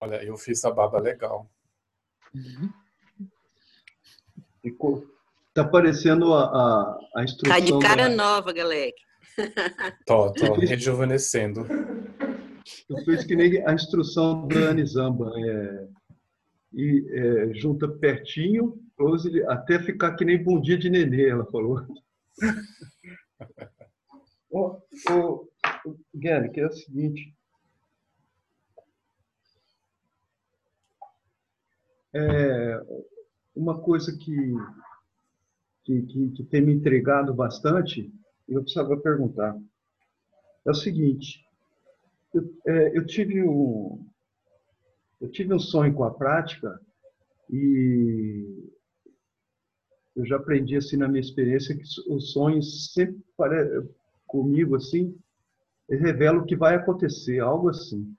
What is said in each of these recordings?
Olha, eu fiz a barba legal. Ficou. Tá parecendo a, a, a instrução. Tá de cara da... nova, galera. Tô, tô rejuvenescendo. Eu fiz que nem a instrução da Anizamba. É, e é, junta pertinho, close, até ficar que nem bom dia de nenê, ela falou. Ô, ô, Guilherme, que é o seguinte. É, uma coisa que, que, que, que tem me intrigado bastante, eu precisava perguntar. É o seguinte, eu, é, eu, tive um, eu tive um sonho com a prática e eu já aprendi assim na minha experiência que os sonhos sempre comigo assim revelam o que vai acontecer, algo assim.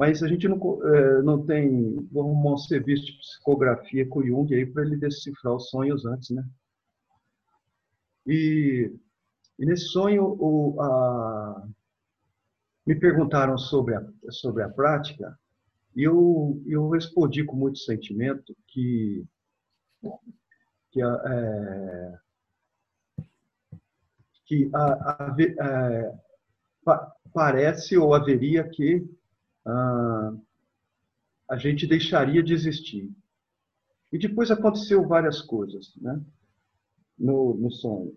Mas a gente não, é, não tem, vamos arrumar um serviço de psicografia com o Jung aí para ele decifrar os sonhos antes, né? E, e nesse sonho, o, a, me perguntaram sobre a, sobre a prática e eu, eu respondi com muito sentimento que, que, é, que a, a, é, parece ou haveria que ah, a gente deixaria de existir. E depois aconteceu várias coisas, né? No, no sonho.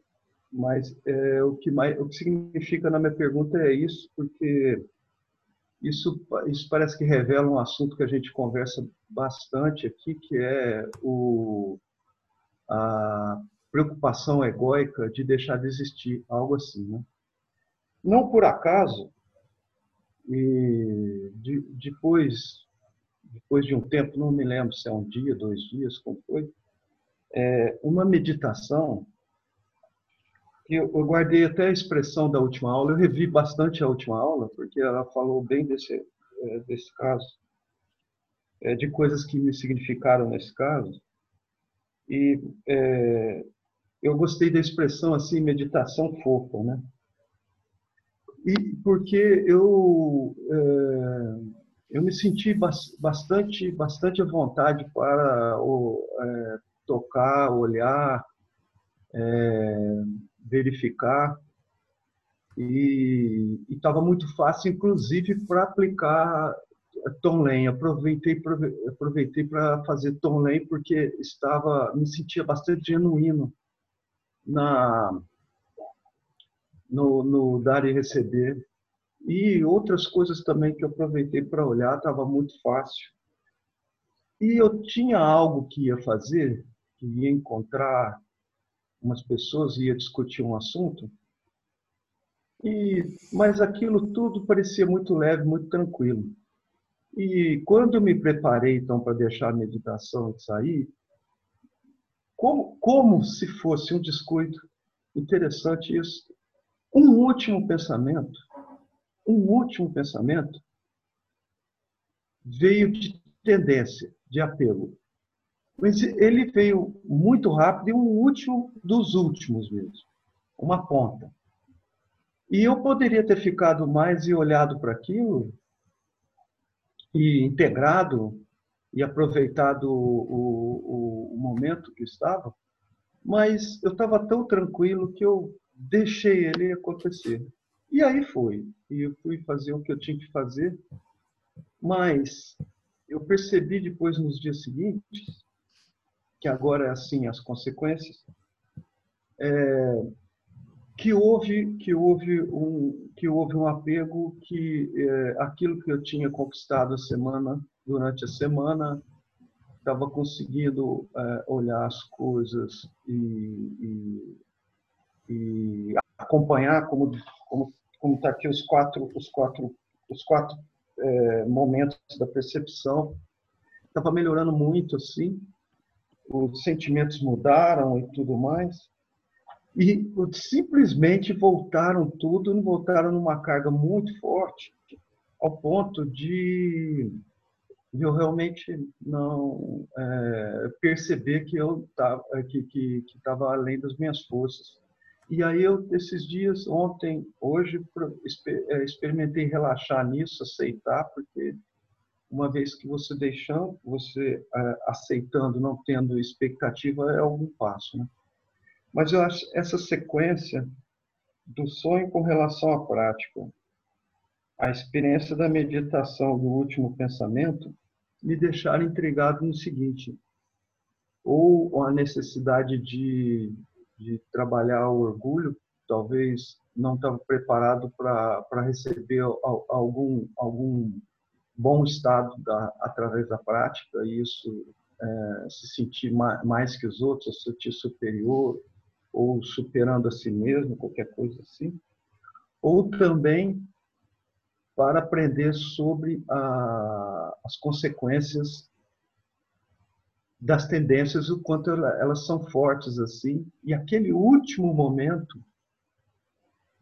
Mas é, o, que mais, o que significa na minha pergunta é isso, porque isso, isso parece que revela um assunto que a gente conversa bastante aqui, que é o, a preocupação egóica de deixar de existir, algo assim. Né? Não por acaso, e de, depois, depois de um tempo, não me lembro se é um dia, dois dias, como foi, é, uma meditação que eu, eu guardei até a expressão da última aula, eu revi bastante a última aula, porque ela falou bem desse, é, desse caso, é, de coisas que me significaram nesse caso. E é, eu gostei da expressão assim, meditação fofa, né? E porque eu é, eu me senti bastante bastante à vontade para o, é, tocar, olhar, é, verificar e estava muito fácil, inclusive, para aplicar Tom Lane. Aproveitei aproveitei para fazer Tom Lane porque estava me sentia bastante genuíno na no, no dar e receber e outras coisas também que eu aproveitei para olhar estava muito fácil e eu tinha algo que ia fazer que ia encontrar umas pessoas ia discutir um assunto. E mas aquilo tudo parecia muito leve, muito tranquilo. E quando eu me preparei então para deixar a meditação e sair, como, como se fosse um descuido, interessante isso, um último pensamento, um último pensamento veio de tendência, de apelo. Mas ele veio muito rápido e o último dos últimos mesmo, uma ponta. E eu poderia ter ficado mais e olhado para aquilo e integrado e aproveitado o, o, o momento que estava, mas eu estava tão tranquilo que eu deixei ele acontecer. E aí foi. E eu fui fazer o que eu tinha que fazer, mas eu percebi depois nos dias seguintes que agora é assim as consequências, é, que houve que houve um que houve um apego que é, aquilo que eu tinha conquistado a semana durante a semana estava conseguindo é, olhar as coisas e, e, e acompanhar como como como está aqui os quatro os quatro os quatro é, momentos da percepção estava melhorando muito assim os sentimentos mudaram e tudo mais. E simplesmente voltaram tudo, voltaram numa carga muito forte, ao ponto de eu realmente não é, perceber que eu estava que, que, que tava além das minhas forças. E aí eu, esses dias, ontem, hoje, é, experimentei relaxar nisso, aceitar, porque uma vez que você deixando, você é, aceitando, não tendo expectativa, é algum passo. Né? Mas eu acho essa sequência do sonho com relação à prática, a experiência da meditação do último pensamento, me deixaram intrigado no seguinte: ou a necessidade de, de trabalhar o orgulho, talvez não estava preparado para receber algum, algum bom estado da, através da prática, e isso é, se sentir mais, mais que os outros, se sentir superior, ou superando a si mesmo, qualquer coisa assim. Ou também para aprender sobre a, as consequências das tendências, o quanto elas são fortes assim. E aquele último momento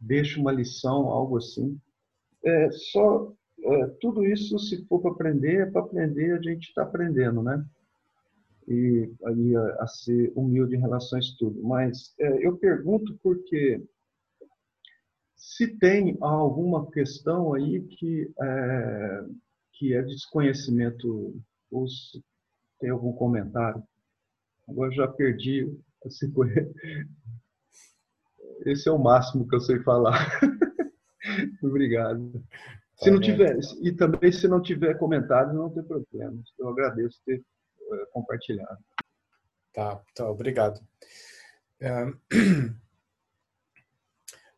deixa uma lição, algo assim. É, só é, tudo isso, se for para aprender, é para aprender, a gente está aprendendo, né? E aí a, a, ser humilde em relação a isso tudo. Mas é, eu pergunto porque se tem alguma questão aí que é, que é desconhecimento ou se tem algum comentário. Agora já perdi a Esse é o máximo que eu sei falar. Obrigado. Se não tiver, e também se não tiver comentário, não tem problema. Eu agradeço ter uh, compartilhado. Tá, tá obrigado. Uh,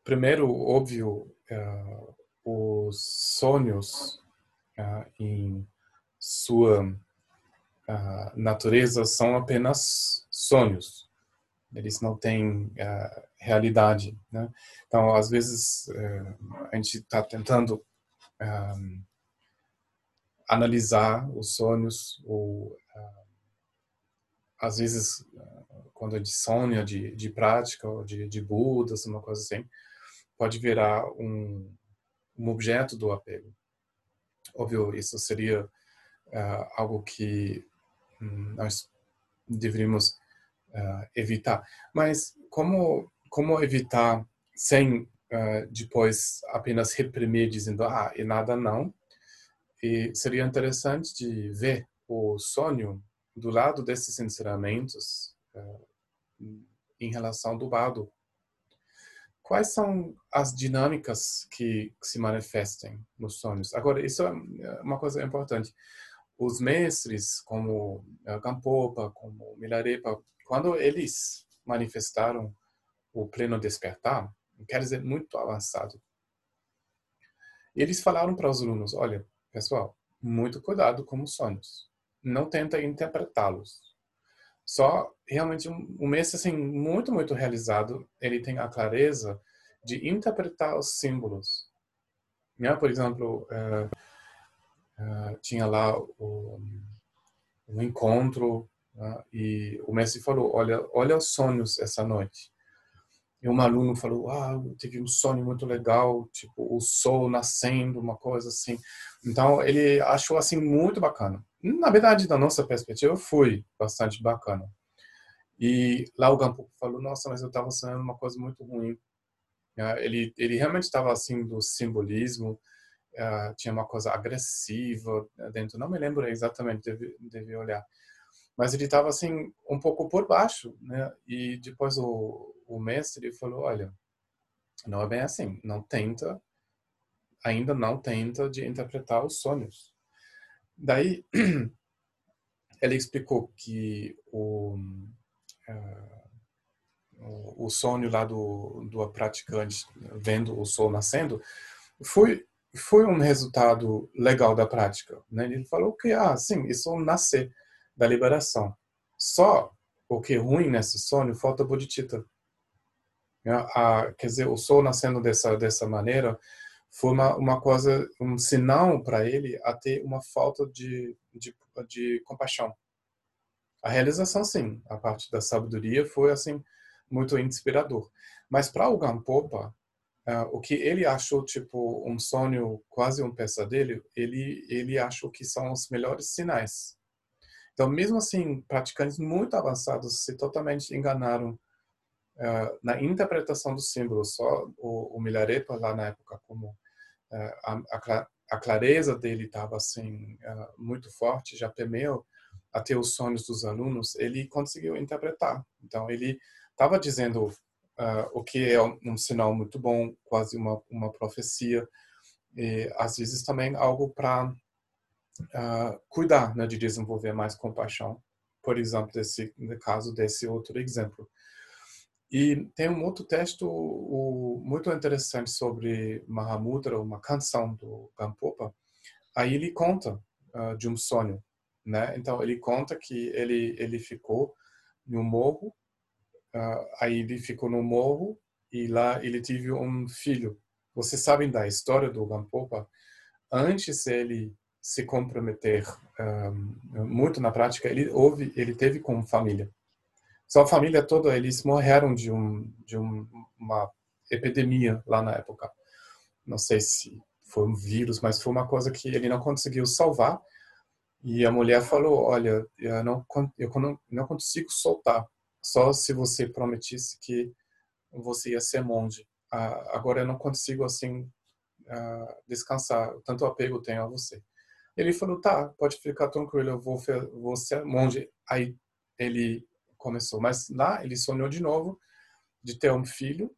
primeiro, óbvio, uh, os sonhos em sua natureza são apenas sonhos eles não têm uh, realidade, né? Então, às vezes, uh, a gente está tentando um, analisar os sonhos ou às vezes quando a gente sonha de, de prática ou de, de Budas, uma coisa assim, pode virar um, um objeto do apego. Óbvio, isso seria algo que nós deveríamos uh, evitar. Mas como como evitar sem uh, depois apenas reprimir dizendo ah e nada não? E seria interessante de ver o sonho do lado desses ensinamentos uh, em relação do Bado. Quais são as dinâmicas que, se manifestem nos sonhos? Agora, isso é uma coisa importante os mestres como Gampopa, como Milarepa, quando eles manifestaram o pleno despertar, quer dizer, muito avançado, eles falaram para os alunos, olha, pessoal, muito cuidado com os sonhos. Não tenta interpretá-los. Só realmente um, mestre assim muito muito realizado, ele tem a clareza de interpretar os símbolos. Né? Por exemplo, uh, uh, tinha lá o, um encontro né? E o mestre falou, olha, olha os sonhos essa noite. E um aluno falou, ah, eu tive um sonho muito legal, tipo o sol nascendo, uma coisa assim. Então ele achou assim muito bacana. Na verdade, da nossa perspectiva, foi bastante bacana. E lá o Gampo falou, nossa, mas eu estava sonhando uma coisa muito ruim. Ele ele realmente estava assim do simbolismo, uh, tinha uma coisa agressiva dentro. Não me lembro exatamente, deve, deve olhar mas ele estava assim um pouco por baixo, né? E depois o, o mestre falou, olha, não é bem assim, não tenta, ainda não tenta de interpretar os sonhos. Daí ele explicou que o uh, o sonho lá do, do praticante vendo o sol nascendo foi foi um resultado legal da prática, né? Ele falou que ah, sim, isso nascer da liberação. Só o que é ruim nesse sonho, falta bodhicitta. A, quer dizer, o sol nascendo dessa dessa maneira foi uma, uma coisa, um sinal para ele a ter uma falta de, de, de compaixão. A realização, sim, a parte da sabedoria foi assim muito inspirador. Mas para o Gampopa, uh, o que ele achou tipo um sonho, quase um pesadelo, ele ele achou que são os melhores sinais então, mesmo assim, praticantes muito avançados se totalmente enganaram uh, na interpretação dos símbolos. Só o, o Milarepa, lá na época, como uh, a, a, clareza dele estava assim muito forte, já permeou até os sonhos dos alunos, ele conseguiu interpretar. Então ele estava dizendo uh, o que é um, sinal muito bom, quase uma uma profecia, e às vezes também algo para uh, cuidar, né, de desenvolver mais compaixão. Por exemplo, desse no caso desse outro exemplo. E tem um outro texto o, muito interessante sobre Mahamudra, uma canção do Gampopa. Aí ele conta uh, de um sonho, né? Então ele conta que ele ele ficou no morro, aí ele ficou no morro e lá ele teve um filho. Vocês sabem da história do Gampopa? Antes ele se comprometer um, muito na prática, ele houve, ele teve com família. Sua família toda, eles morreram de um de um, uma epidemia lá na época. Não sei se foi um vírus, mas foi uma coisa que ele não conseguiu salvar. E a mulher falou: "Olha, eu não eu não, não consigo soltar, só se você prometisse que você ia ser monge. agora eu não consigo assim descansar, tanto apego tenho a você." Ele falou, tá, pode ficar tranquilo, eu vou, vou ser monge. Aí ele começou. Mas lá ele sonhou de novo de ter um filho.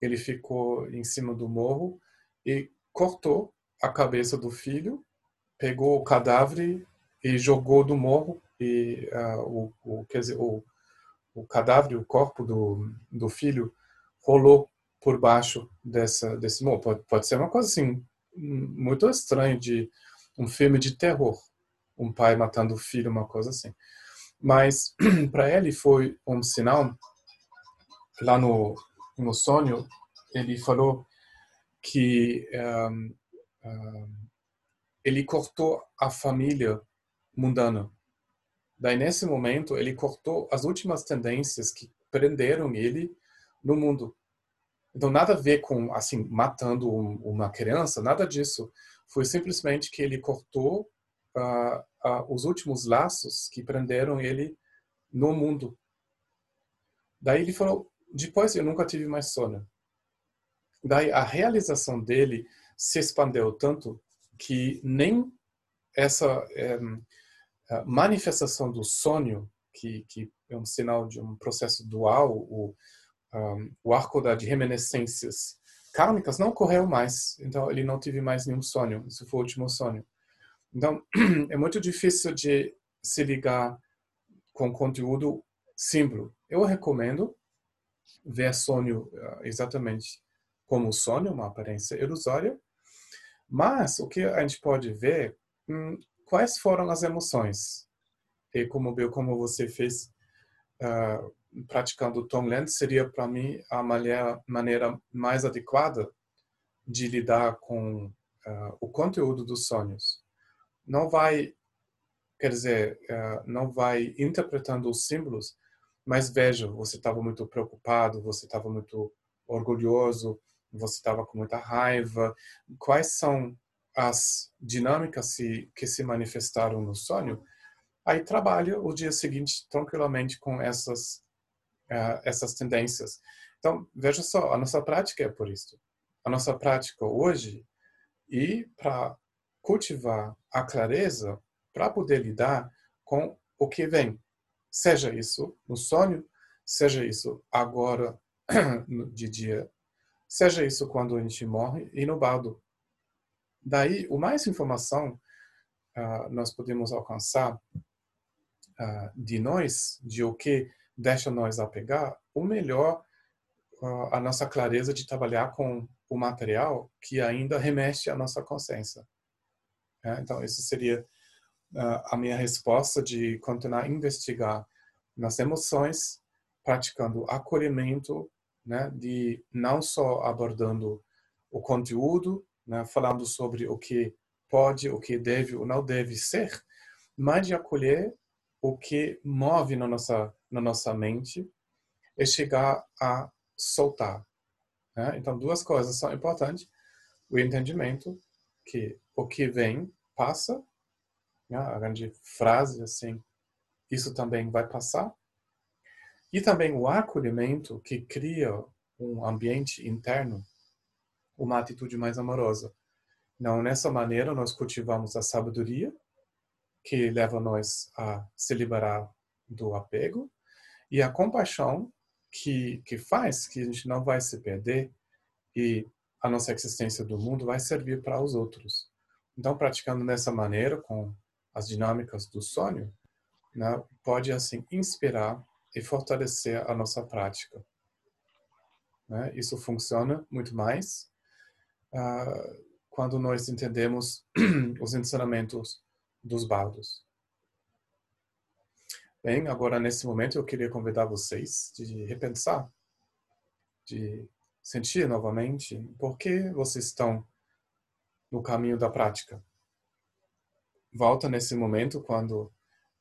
Ele ficou em cima do morro e cortou a cabeça do filho, pegou o cadáver e jogou do morro e uh, o, o, quer dizer, o, o cadáver, o corpo do, do filho rolou por baixo dessa, desse morro. Pode, pode ser uma coisa assim muito estranha de um filme de terror, um pai matando o filho, uma coisa assim. Mas para ele foi um sinal. Lá no, no sonho, ele falou que um, um, ele cortou a família mundana. Daí, nesse momento, ele cortou as últimas tendências que prenderam ele no mundo. Então, nada a ver com, assim, matando uma criança, nada disso. Foi simplesmente que ele cortou uh, uh, os últimos laços que prenderam ele no mundo. Daí ele falou: depois eu nunca tive mais sono. Daí a realização dele se expandeu tanto que nem essa um, manifestação do sonho, que, que, é um sinal de um processo dual, o, um, o arco da de reminiscências kármicas não ocorreu mais. Então ele não teve mais nenhum sonho. Isso foi o último sonho. Então, é muito difícil de se ligar com conteúdo símbolo. Eu recomendo ver sonho ah, exatamente como sonho, uma aparência ilusória, mas o que a gente pode ver, hum, quais foram as emoções? E como viu como você fez uh, praticando Tonglen, seria para mim a maneira, maneira mais adequada de lidar com uh, o conteúdo dos sonhos não vai, quer dizer, uh, não vai interpretando os símbolos, mas veja, você estava muito preocupado, você estava muito orgulhoso, você estava com muita raiva. Quais são as dinâmicas que se manifestaram no sonho? Aí trabalha o dia seguinte tranquilamente com essas uh, essas tendências. Então veja só, a nossa prática é por isso. A nossa prática hoje e para cultivar a clareza para poder lidar com o que vem. Seja isso no sonho, seja isso agora de dia, seja isso quando a gente morre e no bardo. Daí, o mais informação uh, nós podemos alcançar uh, de nós, de o que deixa nós apegar, o melhor uh, a nossa clareza de trabalhar com o material que ainda remete à nossa consciência. É, então, isso seria a minha resposta de continuar a investigar nas emoções, praticando acolhimento, né, de não só abordando o conteúdo, né, falando sobre o que pode, o que deve ou não deve ser, mas de acolher o que move na nossa na nossa mente e chegar a soltar. Né? Então, duas coisas são importantes: o entendimento que o que vem passa, né? a grande frase assim, isso também vai passar. E também o acolhimento que cria um ambiente interno, uma atitude mais amorosa. Não, nessa maneira nós cultivamos a sabedoria, que leva nós a se liberar do apego, e a compaixão, que, que faz que a gente não vai se perder e a nossa existência do mundo vai servir para os outros. Então, praticando dessa maneira, com as dinâmicas do sonho, né, pode assim inspirar e fortalecer a nossa prática. Né? Isso funciona muito mais uh, quando nós entendemos os ensinamentos dos bardos. Bem, agora nesse momento eu queria convidar vocês de repensar, de sentir novamente por que vocês estão no caminho da prática. Volta nesse momento quando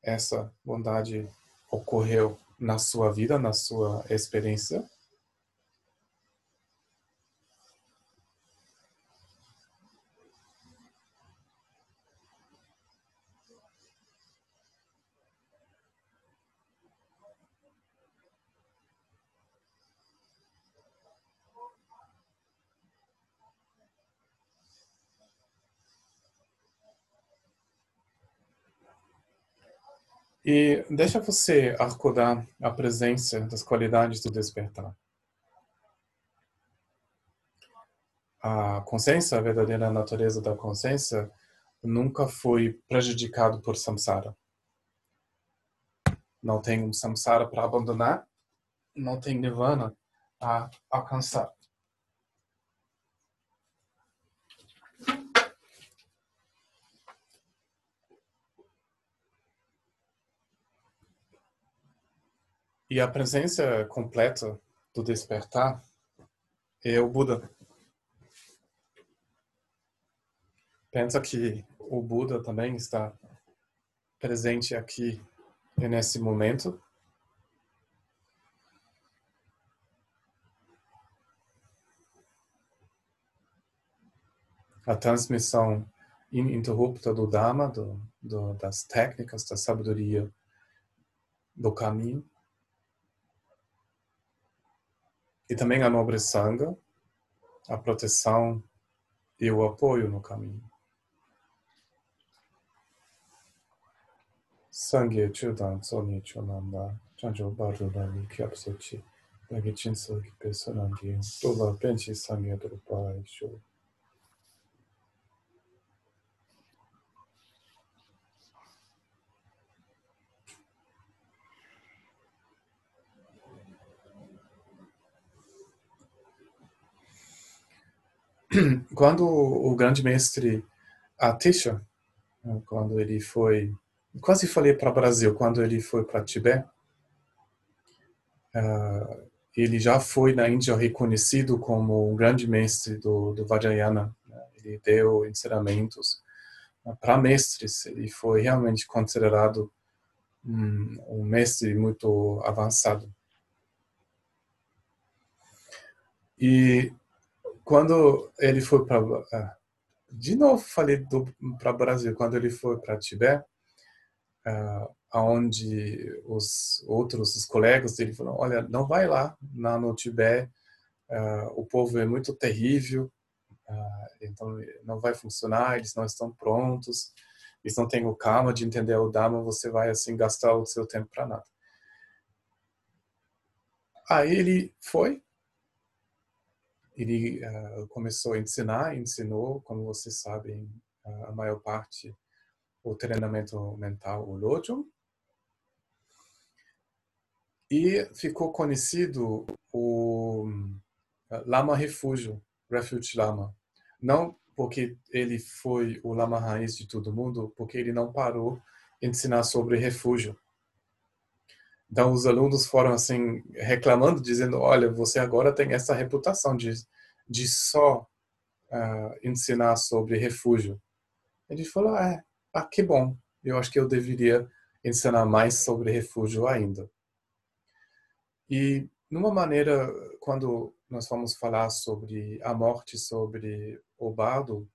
essa bondade ocorreu na sua vida, na sua experiência. E deixa você acordar a presença das qualidades do despertar. A consciência, a verdadeira natureza da consciência, nunca foi prejudicado por samsara. Não tem um samsara para abandonar, não tem nirvana a alcançar. E a presença completa do despertar é o Buda. Pensa que o Buda também está presente aqui nesse momento. A transmissão ininterrupta do Dharma, do, do, das técnicas, da sabedoria do caminho. E também a nobre sanga, a proteção e o apoio no caminho. Sangye chudan tsoni chonanda, chanjo baru dali kyapsochi, dagi chinso ki personangi, dola benchi sangye drupa isho. quando o grande mestre Atisha, né, quando ele foi, quase falei para o Brasil, quando ele foi para Tibete, uh, ele já foi na Índia reconhecido como um grande mestre do, do Vajrayana. Né? Ele deu ensinamentos para mestres. Ele foi realmente considerado um, um mestre muito avançado. E quando ele foi para ah, de novo falei para o Brasil quando ele foi para Tibete uh, aonde os outros os colegas dele falaram olha não vai lá na no Tibete uh, o povo é muito terrível uh, então não vai funcionar eles não estão prontos eles não têm o calma de entender o Dharma você vai assim gastar o seu tempo para nada. Aí ele foi ele uh, começou a ensinar, ensinou, como vocês sabem, a maior parte o treinamento mental, o Lojong. E ficou conhecido o ah, Lama Refúgio, Refuge Lama. Não porque ele foi o Lama raiz de todo mundo, porque ele não parou ensinar sobre refúgio. Então os alunos foram assim reclamando, dizendo: olha, você agora tem essa reputação de de só uh, ensinar sobre refúgio. Ele falou: ah, ah, que bom. Eu acho que eu deveria ensinar mais sobre refúgio ainda. E numa maneira, quando nós vamos falar sobre a morte, sobre o bardo,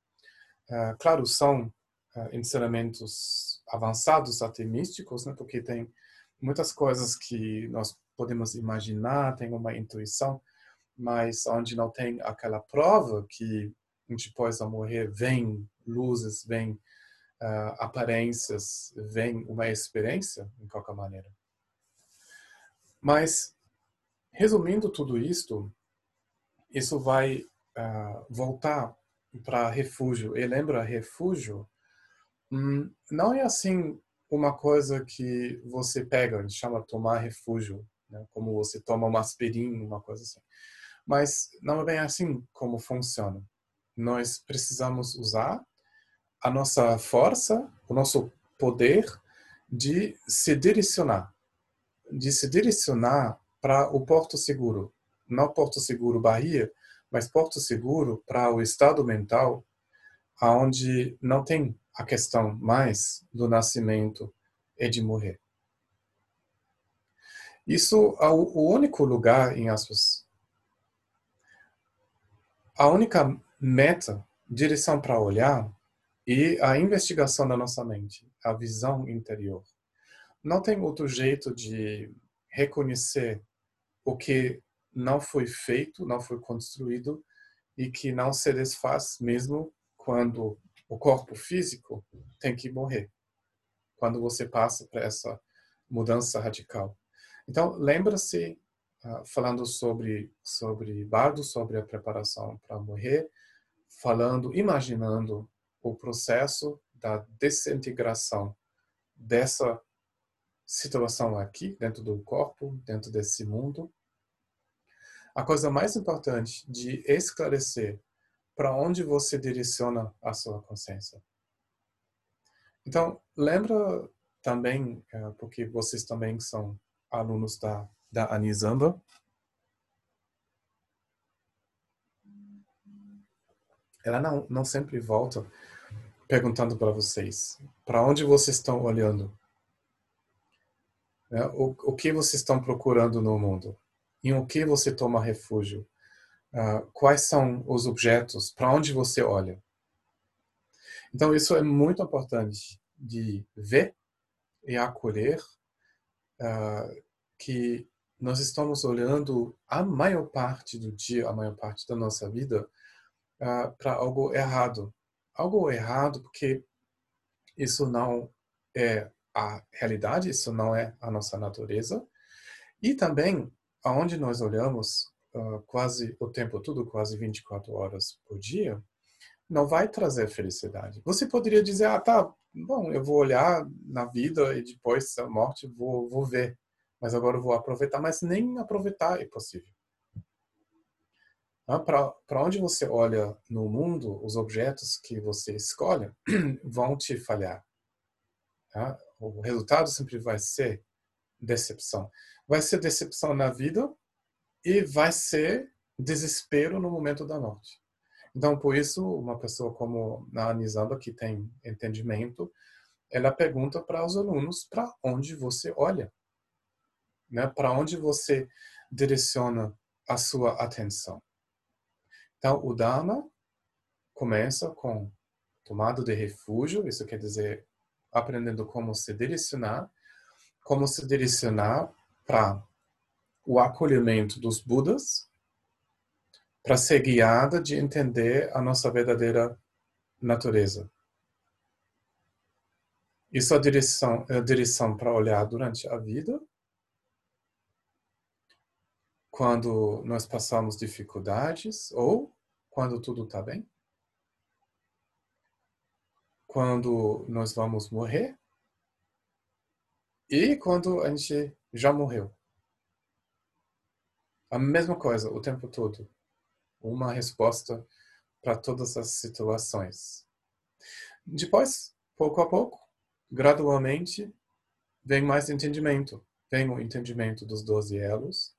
uh, claro, são uh, ensinamentos avançados, até místicos, né? porque tem muitas coisas que nós podemos imaginar, tem uma intuição, mas onde não tem aquela prova que depois de morrer, vem luzes, vem uh, aparências, vem uma experiência, em qualquer maneira. Mas, resumindo tudo isto, isso vai uh, voltar para refúgio. E lembra, refúgio hum, não é assim uma coisa que você pega, a gente chama tomar refúgio, né? como você toma uma aspirina, uma coisa assim. Mas não é bem assim como funciona. Nós precisamos usar a nossa força, o nosso poder de se direcionar, de se direcionar para o Porto Seguro, não Porto Seguro Bahia, mas Porto Seguro para o estado mental, aonde não tem a questão mais do nascimento e de morrer. Isso é o único lugar, em aspas, a única meta, direção para olhar e a investigação da nossa mente, a visão interior. Não tem outro jeito de reconhecer o que não foi feito, não foi construído e que não se desfaz mesmo quando o corpo físico tem que morrer. Quando você passa para essa mudança radical. Então, lembra-se uh, falando sobre sobre bardo, sobre a preparação para morrer, falando, imaginando o processo da desintegração dessa situação aqui dentro do corpo, dentro desse mundo. A coisa mais importante de esclarecer para onde você direciona a sua consciência. Então, lembra também, eh, porque vocês também são alunos da da Anisamba. Ela não, não sempre volta perguntando para vocês: para onde vocês estão olhando? É, o, o que vocês estão procurando no mundo? Em o que você toma refúgio? Uh, quais são os objetos? Para onde você olha? Então, isso é muito importante de ver e acolher uh, que nós estamos olhando a maior parte do dia, a maior parte da nossa vida, uh, para algo errado. Algo errado porque isso não é a realidade, isso não é a nossa natureza. E também, aonde nós olhamos uh, quase o tempo todo, quase 24 horas por dia, não vai trazer felicidade. Você poderia dizer, ah, tá, bom, eu vou olhar na vida e depois da morte vou, vou ver mas agora eu vou aproveitar, mas nem aproveitar é possível. Ah, Para onde você olha no mundo, os objetos que você escolhe vão te falhar. Ah, o resultado sempre vai ser decepção. Vai ser decepção na vida e vai ser desespero no momento da morte. Então, por isso, uma pessoa como a Anisamba, que tem entendimento, ela pergunta para os alunos para onde você olha né? Para onde você direciona a sua atenção? Então, o Dharma começa com tomado de refúgio, isso quer dizer aprendendo como se direcionar, como se direcionar para o acolhimento dos Budas, para ser guiada de entender a nossa verdadeira natureza. Isso é a direção, é a direção para olhar durante a vida quando nós passamos dificuldades ou quando tudo está bem? Quando nós vamos morrer? E quando a gente já morreu? A mesma coisa o tempo todo. Uma resposta para todas as situações. Depois, pouco a pouco, gradualmente, vem mais entendimento. Vem o entendimento dos doze elos,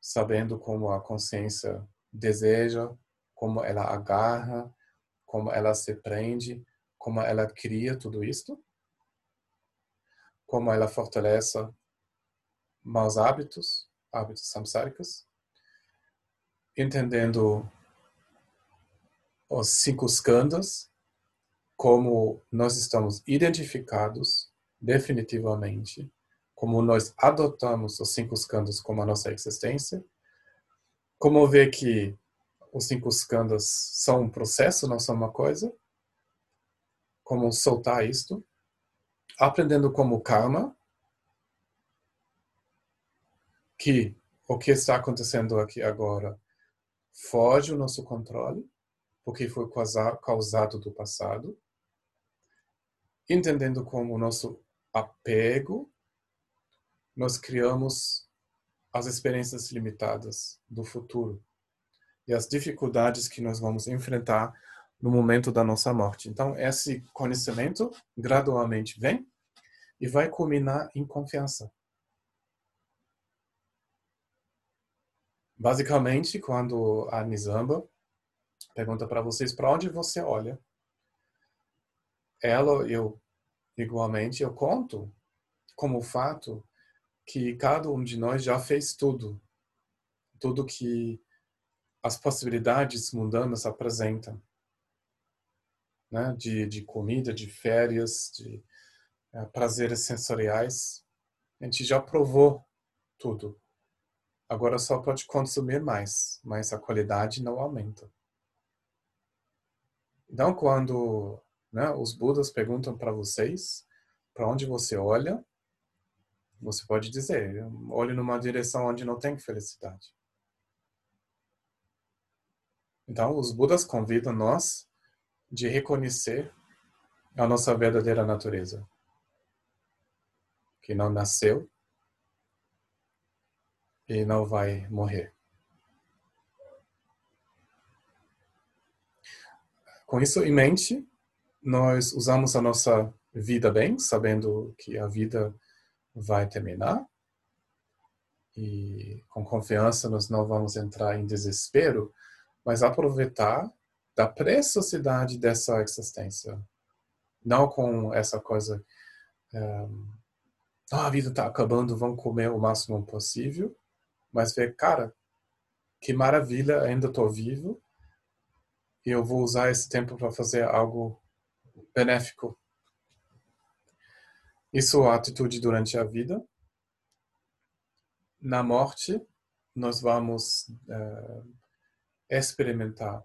sabendo como a consciência deseja, como ela agarra, como ela se prende, como ela cria tudo isto, como ela fortalece maus hábitos, hábitos samsáricos, entendendo os cinco skandhas, como nós estamos identificados definitivamente como nós adotamos os cinco escândalos como a nossa existência, como ver que os cinco skandhas são um processo, não são uma coisa. Como soltar isto. Aprendendo como karma, que o que está acontecendo aqui agora foge o nosso controle, porque foi causado do passado. Entendendo como o nosso apego, nós criamos as experiências limitadas do futuro e as dificuldades que nós vamos enfrentar no momento da nossa morte. Então, esse conhecimento gradualmente vem e vai culminar em confiança. Basicamente, quando a Nizamba pergunta para vocês para onde você olha, ela, eu, igualmente, eu conto como fato que cada um de nós já fez tudo. Tudo que as possibilidades mundanas apresentam. Né? De, de comida, de férias, de é, prazeres sensoriais. A gente já provou tudo. Agora só pode consumir mais, mas a qualidade não aumenta. Então, quando né, os Budas perguntam para vocês para onde você olha, você pode dizer, olhe numa direção onde não tem felicidade. Então, os Budas convidam nós de reconhecer a nossa verdadeira natureza, que não nasceu e não vai morrer. Com isso em mente, nós usamos a nossa vida bem, sabendo que a vida vai terminar. E com confiança nós não vamos entrar em desespero, mas aproveitar da preciosidade dessa existência. Não com essa coisa, um, oh, a vida está acabando, vamos comer o máximo possível, mas ver, cara, que maravilha, ainda estou vivo e eu vou usar esse tempo para fazer algo benéfico isso é a atitude durante a vida. Na morte, nós vamos uh, experimentar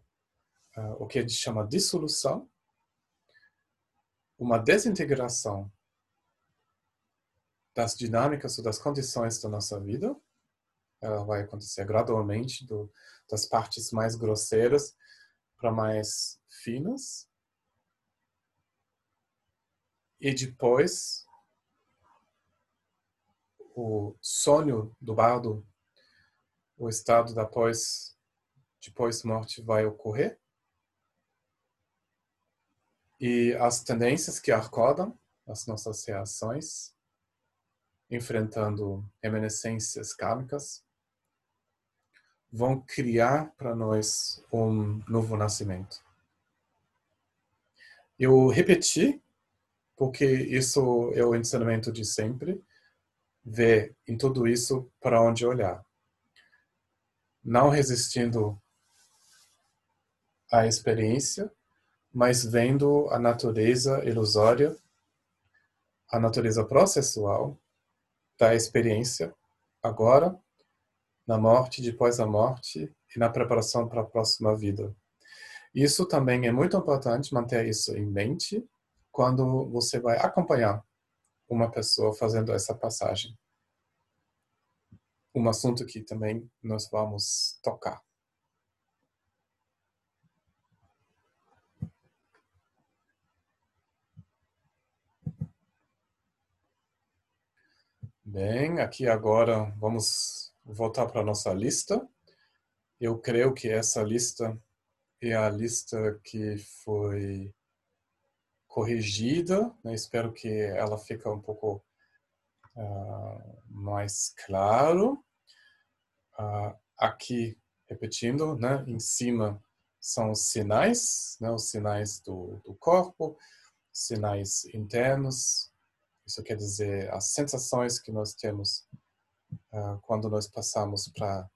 uh, o que a gente chama de dissolução, uma desintegração das dinâmicas ou das condições da nossa vida. Ela vai acontecer gradualmente do, das partes mais grosseiras para mais finas. E depois o sonho do bardo, o estado da pós, de pós-morte vai ocorrer. E as tendências que acordam as nossas reações, enfrentando reminiscências kármicas, vão criar para nós um novo nascimento. Eu repeti, porque isso é o ensinamento de sempre, ver em tudo isso para onde olhar. Não resistindo à experiência, mas vendo a natureza ilusória, a natureza processual da experiência agora, na morte, depois da morte e na preparação para a próxima vida. Isso também é muito importante manter isso em mente quando você vai acompanhar uma pessoa fazendo essa passagem. Um assunto que também nós vamos tocar. Bem, aqui agora vamos voltar para a nossa lista. Eu creio que essa lista é a lista que foi corrigida. Né? Espero que ela fique um pouco uh, mais claro. Uh, aqui, repetindo, né? em cima são os sinais, né? os sinais do, do corpo, sinais internos. Isso quer dizer as sensações que nós temos quando nós passamos para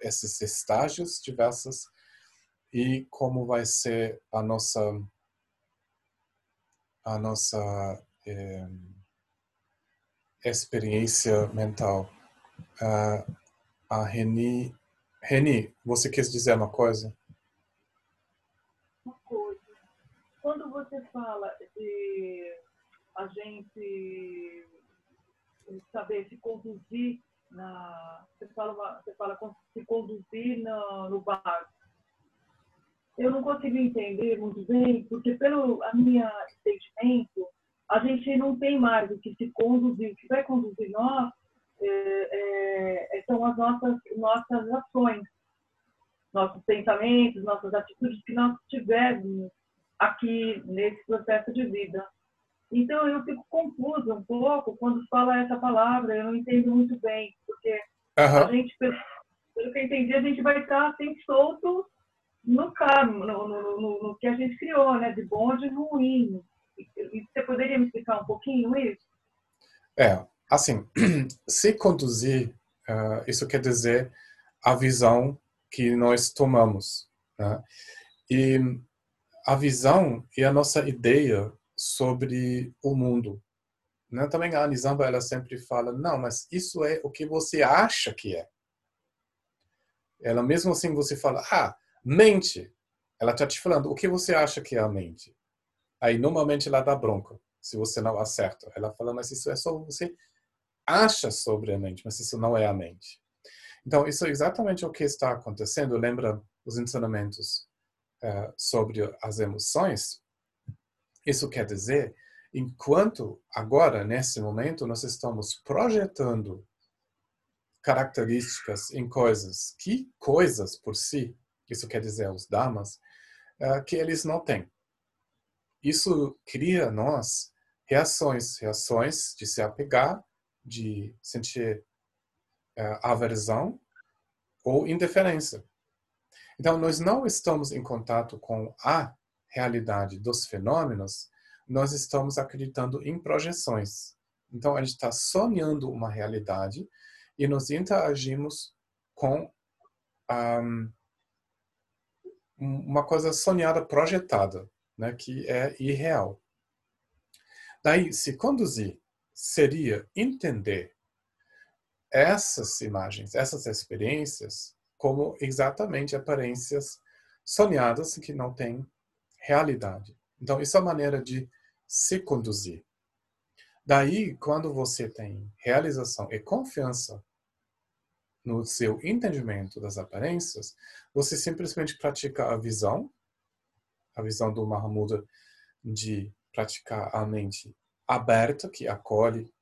esses estágios diversos e como vai ser a nossa a nossa é, experiência mental. Uh, a Reni Reni, você quer dizer uma coisa? Uma coisa. Quando você fala de a gente saber se conduzir na. Você fala, você fala se conduzir no, no barco. Eu não consigo entender muito bem, porque pelo a minha entendimento, a gente não tem mais o que se conduzir. O que vai conduzir nós é, é, é, são as nossas, nossas ações, nossos pensamentos, nossas atitudes que nós tivermos aqui nesse processo de vida. Então eu fico confusa um pouco quando fala essa palavra, eu não entendo muito bem, porque uhum. a gente, pelo, pelo que eu entendi, a gente vai estar assim solto no carro, no, no, no, no, que a gente criou, né, de bom e de ruim. E você poderia me explicar um pouquinho isso? É, assim, se conduzir, uh, isso quer dizer a visão que nós tomamos. Né? E a visão e a nossa ideia sobre o mundo. Né? Também a Anisamba ela sempre fala, não, mas isso é o que você acha que é. Ela mesmo assim você fala, ah, mente. Ela está te falando o que você acha que é a mente. Aí normalmente ela dá bronca se você não acerta. Ela fala, mas isso é só você acha sobre a mente, mas isso não é a mente. Então isso é exatamente o que está acontecendo. Lembra os ensinamentos uh, sobre as emoções? Isso quer dizer, enquanto agora, nesse momento, nós estamos projetando características em coisas que coisas por si, isso quer dizer os damas, uh, que eles não têm. Isso cria nós reações, reações de se apegar, de sentir uh, aversão ou indiferença. Então, nós não estamos em contato com a realidade dos fenômenos, nós estamos acreditando em projeções. Então, a gente está sonhando uma realidade e nós interagimos com um, uma coisa sonhada, projetada, né, que é irreal. Daí, se conduzir seria entender essas imagens, essas experiências, como exatamente aparências sonhadas que não têm realidade. Então, isso é a maneira de se conduzir. Daí, quando você tem realização e confiança no seu entendimento das aparências, você simplesmente pratica a visão, a visão do Mahamuda de praticar a mente aberta, que acolhe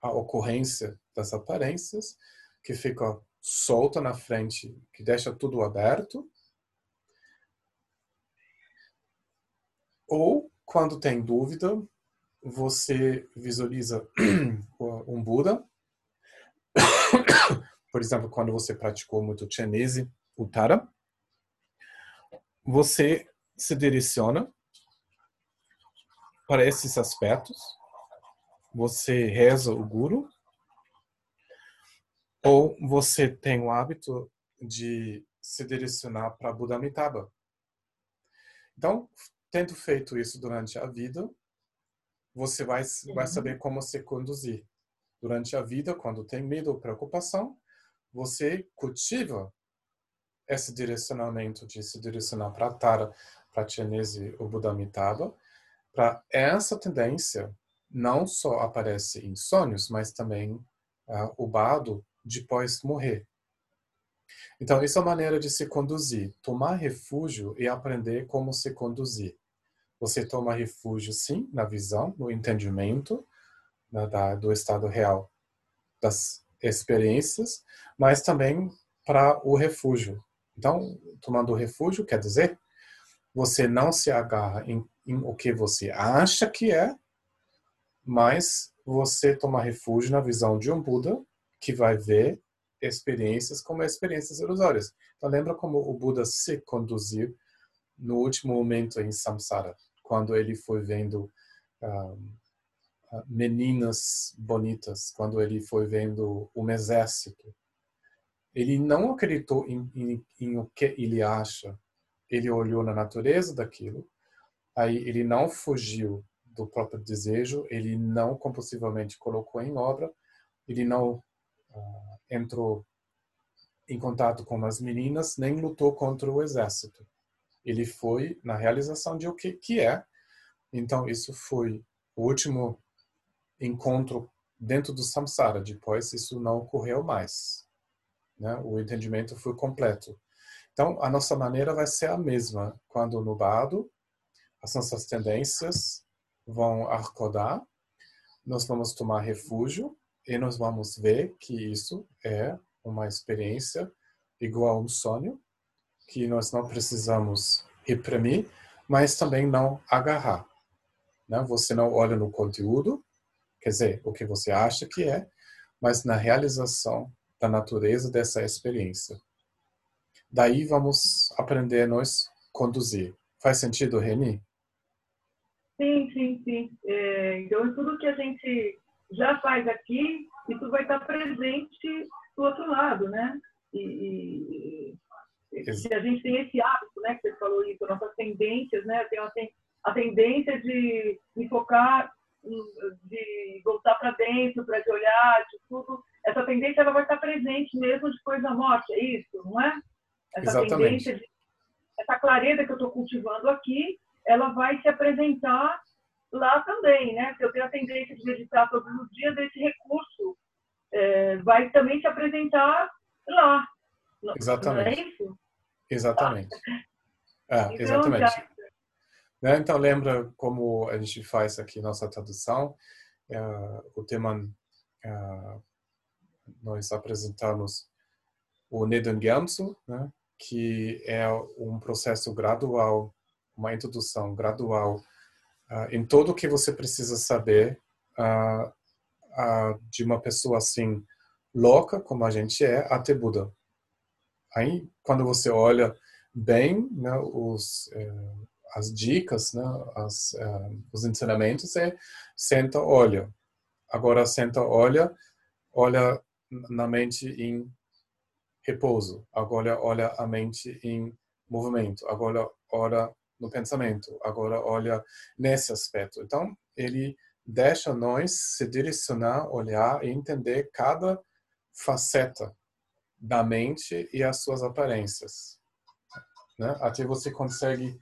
a ocorrência das aparências, que fica solta na frente, que deixa tudo aberto, Ou, quando tem dúvida, você visualiza um Buda. Por exemplo, quando você praticou muito Chenese Uttara, você se direciona para esses aspectos. Você reza o Guru. Ou você tem o hábito de se direcionar para Buda Amitabha. Então, tendo feito isso durante a vida, você vai, vai saber como se conduzir. Durante a vida, quando tem medo ou preocupação, você cultiva esse direcionamento de se direcionar para Tara, para Chenese ou Buda Amitabha, para essa tendência não só aparece em sonhos, mas também uh, o bado depois morrer. Então, isso é a maneira de se conduzir, tomar refúgio e aprender como se conduzir. Você toma refúgio, sim, na visão, no entendimento né, da, do estado real das experiências, mas também para o refúgio. Então, tomando refúgio quer dizer você não se agarra em, em o que você acha que é, mas você toma refúgio na visão de um Buda que vai ver experiências como experiências ilusórias. Então, lembra como o Buda se conduziu no último momento em samsara quando ele foi vendo um, meninas bonitas, quando ele foi vendo um exército. Ele não acreditou em, em, em o que ele acha. Ele olhou na natureza daquilo, aí ele não fugiu do próprio desejo, ele não compulsivamente colocou em obra, ele não uh, entrou em contato com as meninas, nem lutou contra o exército. Ele foi na realização de o que, que é. Então, isso foi o último encontro dentro do samsara. Depois, isso não ocorreu mais. Né? O entendimento foi completo. Então, a nossa maneira vai ser a mesma. Quando no bado, as nossas tendências vão acordar, nós vamos tomar refúgio e nós vamos ver que isso é uma experiência igual a um sonho, que nós não precisamos reprimir, mas também não agarrar. Né? Você não olha no conteúdo, quer dizer, o que você acha que é, mas na realização da natureza dessa experiência. Daí vamos aprender a nós conduzir. Faz sentido, Reni? Sim, sim, sim. É, então, tudo que a gente já faz aqui, isso vai estar presente do outro lado, né? E, e, se a gente tem esse hábito, né, que você falou isso, nossas tendências, né? Tem a tendência de, de focar, de voltar para dentro, para de olhar, de tudo. Essa tendência ela vai estar presente mesmo depois da morte, é isso, não é? Essa Exatamente. tendência, de, essa clareza que eu estou cultivando aqui, ela vai se apresentar lá também, né? Se eu tenho a tendência de meditar todos os dias, esse recurso é, vai também se apresentar lá. Exatamente. Não é isso? Exatamente. Ah, então, exatamente. Né? Então, lembra como a gente faz aqui nossa tradução? Uh, o tema, uh, nós apresentamos o Neden Gyamsu, né? que é um processo gradual, uma introdução gradual uh, em tudo o que você precisa saber de uma pessoa assim louca como a gente é até Buda. Aí, quando você olha bem né, os, eh, as dicas, né, as, eh, os ensinamentos, é senta, olha. Agora, senta, olha, olha na mente em repouso. Agora, olha a mente em movimento. Agora, olha no pensamento. Agora, olha nesse aspecto. Então, ele deixa nós se direcionar, olhar e entender cada faceta da mente e as suas aparências. Né? Até você consegue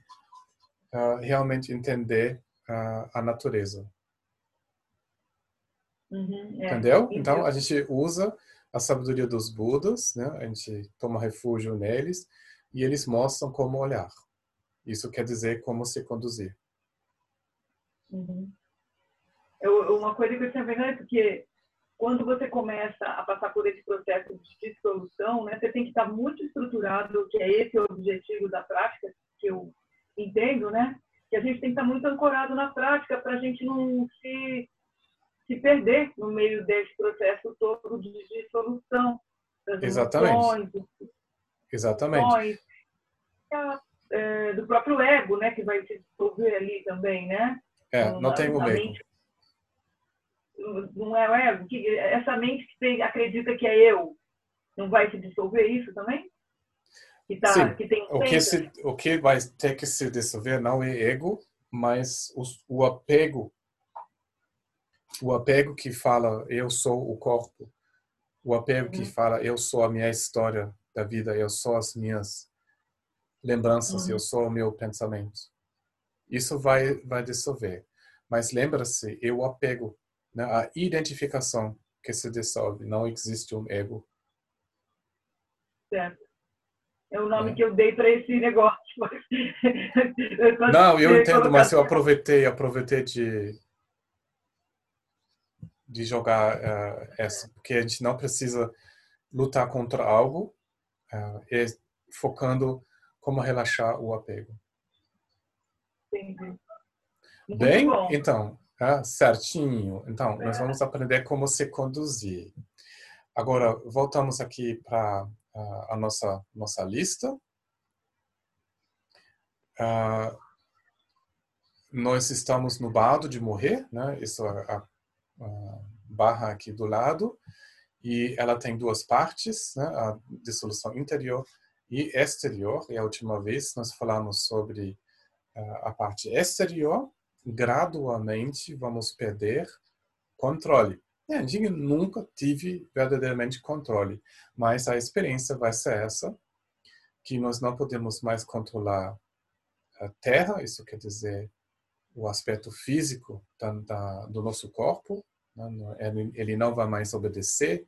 uh, realmente entender uh, a natureza. Uhum, é. Entendeu? Então, a gente usa a sabedoria dos Budas, né? a gente toma refúgio neles e eles mostram como olhar. Isso quer dizer como se conduzir. Uhum. Eu, uma coisa que eu tinha vendo é porque quando você começa a passar por esse processo de dissolução, né, você tem que estar muito estruturado, que é esse o objetivo da prática, que eu entendo, né? Que a gente tem que estar muito ancorado na prática para a gente não se, se perder no meio desse processo todo de dissolução. Exatamente. Exatamente. Emoções, é, do próprio ego, né? Que vai se dissolver ali também, né? É, não tem o ego não é? Que, essa mente que acredita que é eu, não vai se dissolver isso também? Que tá, Sim. Que tem o, que se, o que vai ter que se dissolver não é ego, mas o, o apego. O apego que fala eu sou o corpo. O apego uhum. que fala eu sou a minha história da vida, eu sou as minhas lembranças, uhum. eu sou o meu pensamento. Isso vai vai dissolver. Mas lembra-se, eu apego né? a identificação que se dissolve. Não existe um ego. Certo. É o nome é. que eu dei para esse negócio. Não, eu entendo, mas eu aproveitei, aproveitei de de jogar uh, essa, porque a gente não precisa lutar contra algo, uh, e focando como relaxar o apego. Entendi. Bem, bom. então, ah, certinho. Então, nós vamos aprender como se conduzir. Agora, voltamos aqui para uh, a nossa, nossa lista. Uh, nós estamos no bado de morrer, né? Isso é a, a, barra aqui do lado. E ela tem duas partes, né? A dissolução interior e exterior. E a última vez nós falamos sobre uh, a parte exterior, gradualmente vamos perder controle. É, eu nunca tive verdadeiramente controle, mas a experiência vai ser essa, que nós não podemos mais controlar a Terra, isso quer dizer o aspecto físico da, da, do nosso corpo, né? ele não vai mais obedecer,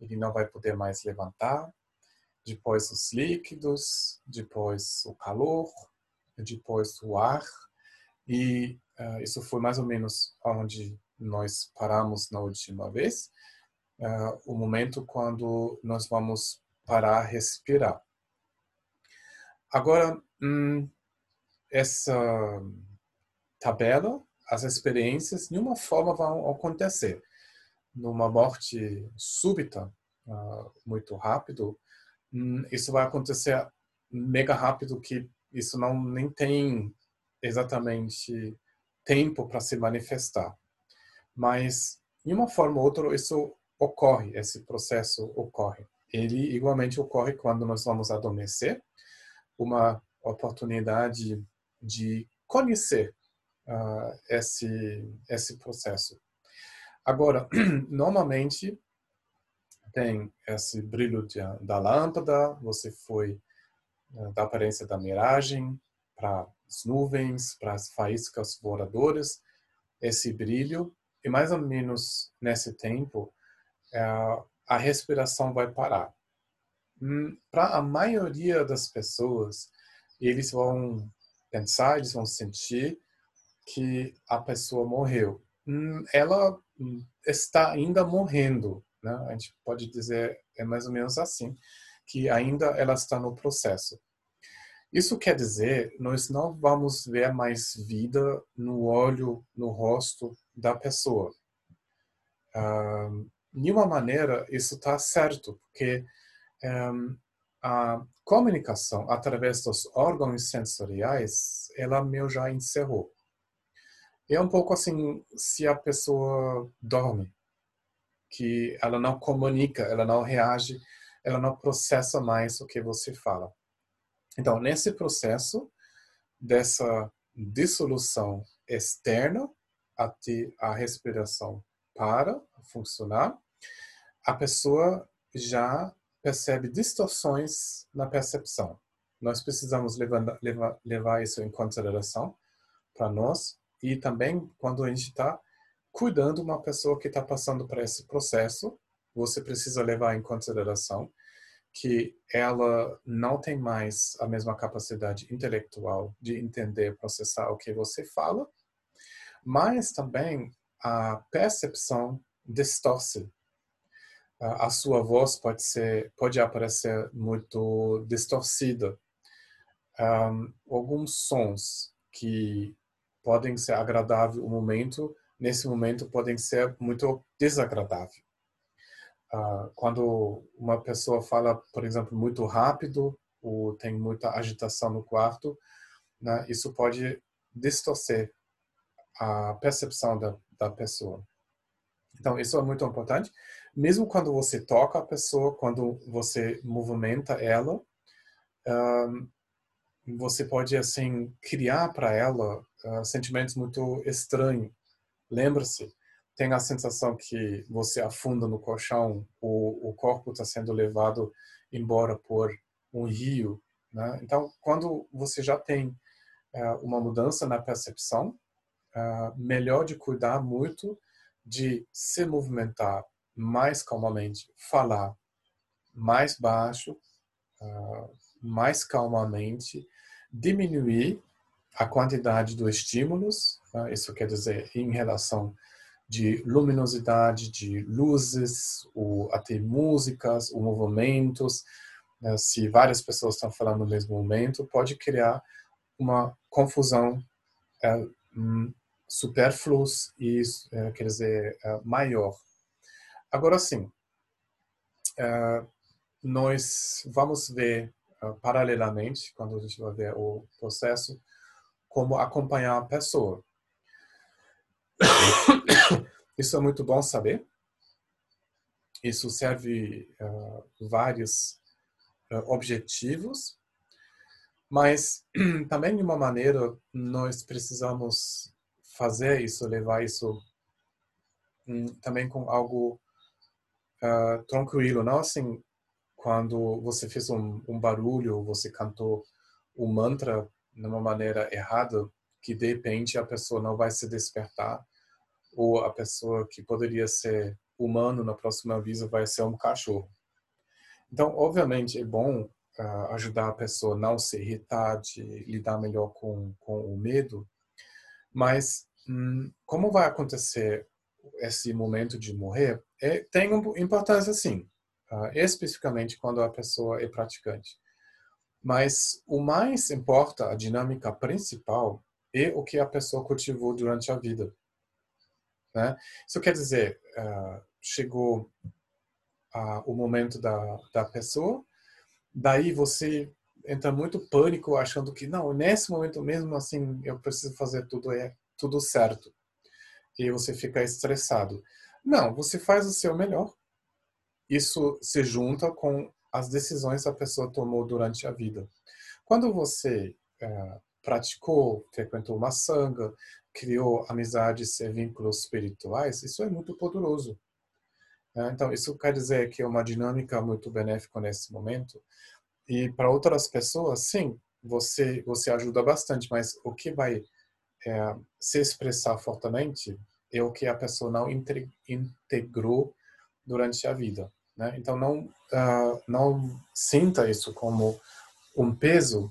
ele não vai poder mais levantar, depois os líquidos, depois o calor, depois o ar, e uh, isso foi mais ou menos onde nós paramos na última vez, uh, o momento quando nós vamos parar respirar. Agora, hum, essa tabela, as experiências, de uma forma vão acontecer. Numa morte súbita, uh, muito rápido, hum, isso vai acontecer mega rápido que isso não nem tem exatamente tempo para se manifestar. Mas, de uma forma ou outra, isso ocorre, esse processo ocorre. Ele igualmente ocorre quando nós vamos adormecer, uma oportunidade de conhecer uh, esse, esse processo. Agora, normalmente tem esse brilho de, da lâmpada, você foi uh, da aparência da miragem para as nuvens, para as faíscas voadoras, esse brilho e mais ou menos nesse tempo, é, a respiração vai parar. Hum, Para a maioria das pessoas, eles vão pensar, eles vão sentir que a pessoa morreu. Hum, ela hum, está ainda morrendo, né? A gente pode dizer é mais ou menos assim, que ainda ela está no processo. Isso quer dizer, nós não vamos ver mais vida no olho, no rosto da pessoa. Uh, de maneira, isso está certo, porque um, a comunicação através dos órgãos sensoriais, ela meio já encerrou. É um pouco assim, se a pessoa dorme, que ela não comunica, ela não reage, ela não processa mais o que você fala. Então, nesse processo dessa dissolução externa até a respiração para funcionar, a pessoa já percebe distorções na percepção. Nós precisamos levar, levar, levar isso em consideração para nós e também quando a gente está cuidando uma pessoa que está passando por esse processo, você precisa levar em consideração que ela não tem mais a mesma capacidade intelectual de entender, processar o que você fala, mas também a percepção distorce. A sua voz pode ser, pode aparecer muito distorcida. Um, alguns sons que podem ser agradáveis no momento, nesse momento podem ser muito desagradáveis. Uh, quando uma pessoa fala, por exemplo, muito rápido ou tem muita agitação no quarto, né, isso pode distorcer a percepção da, da pessoa. Então, isso é muito importante. Mesmo quando você toca a pessoa, quando você movimenta ela, um, você pode, assim, criar para ela uh, sentimentos muito estranhos. Lembre-se, tem a sensação que você afunda no colchão, o, o corpo está sendo levado embora por um rio. Né? Então, quando você já tem uh, uma mudança na percepção, uh, melhor de cuidar muito de se movimentar mais calmamente, falar mais baixo, uh, mais calmamente, diminuir a quantidade dos estímulos, isso quer dizer em relação de luminosidade, de luzes, ou até músicas, ou movimentos. Né? Se várias pessoas estão falando no mesmo momento, pode criar uma confusão é, hum, e, é, quer dizer, é, maior. Agora sim, é, nós vamos ver é, paralelamente, quando a gente vai ver o processo, como acompanhar a pessoa. Isso é muito bom saber. Isso serve uh, vários uh, objetivos, mas também de uma maneira nós precisamos fazer isso, levar isso hum, também com algo uh, tranquilo, não assim quando você fez um, um barulho, você cantou o um mantra de uma maneira errada, que de repente a pessoa não vai se despertar, ou a pessoa que poderia ser humano na próxima visa vai ser um cachorro. Então, obviamente, é bom uh, ajudar a pessoa a não se irritar, de lidar melhor com, com o medo, mas hum, como vai acontecer esse momento de morrer, é, tem importância sim, uh, especificamente quando a pessoa é praticante. Mas o mais importa, a dinâmica principal, é o que a pessoa cultivou durante a vida. Né? Isso quer dizer, uh, chegou uh, o momento da, da pessoa, daí você entra muito pânico achando que não, nesse momento mesmo assim eu preciso fazer tudo é tudo certo. E você fica estressado. Não, você faz o seu melhor. Isso se junta com as decisões que a pessoa tomou durante a vida. Quando você é, praticou, frequentou uma sanga, criou amizades e vínculos espirituais, isso é muito poderoso. É, então, isso quer dizer que é uma dinâmica muito benéfica nesse momento. E para outras pessoas, sim, você você ajuda bastante, mas o que vai é, se expressar fortemente é o que a pessoa não integrou durante a vida. Né? Então, não, uh, não sinta isso como um peso,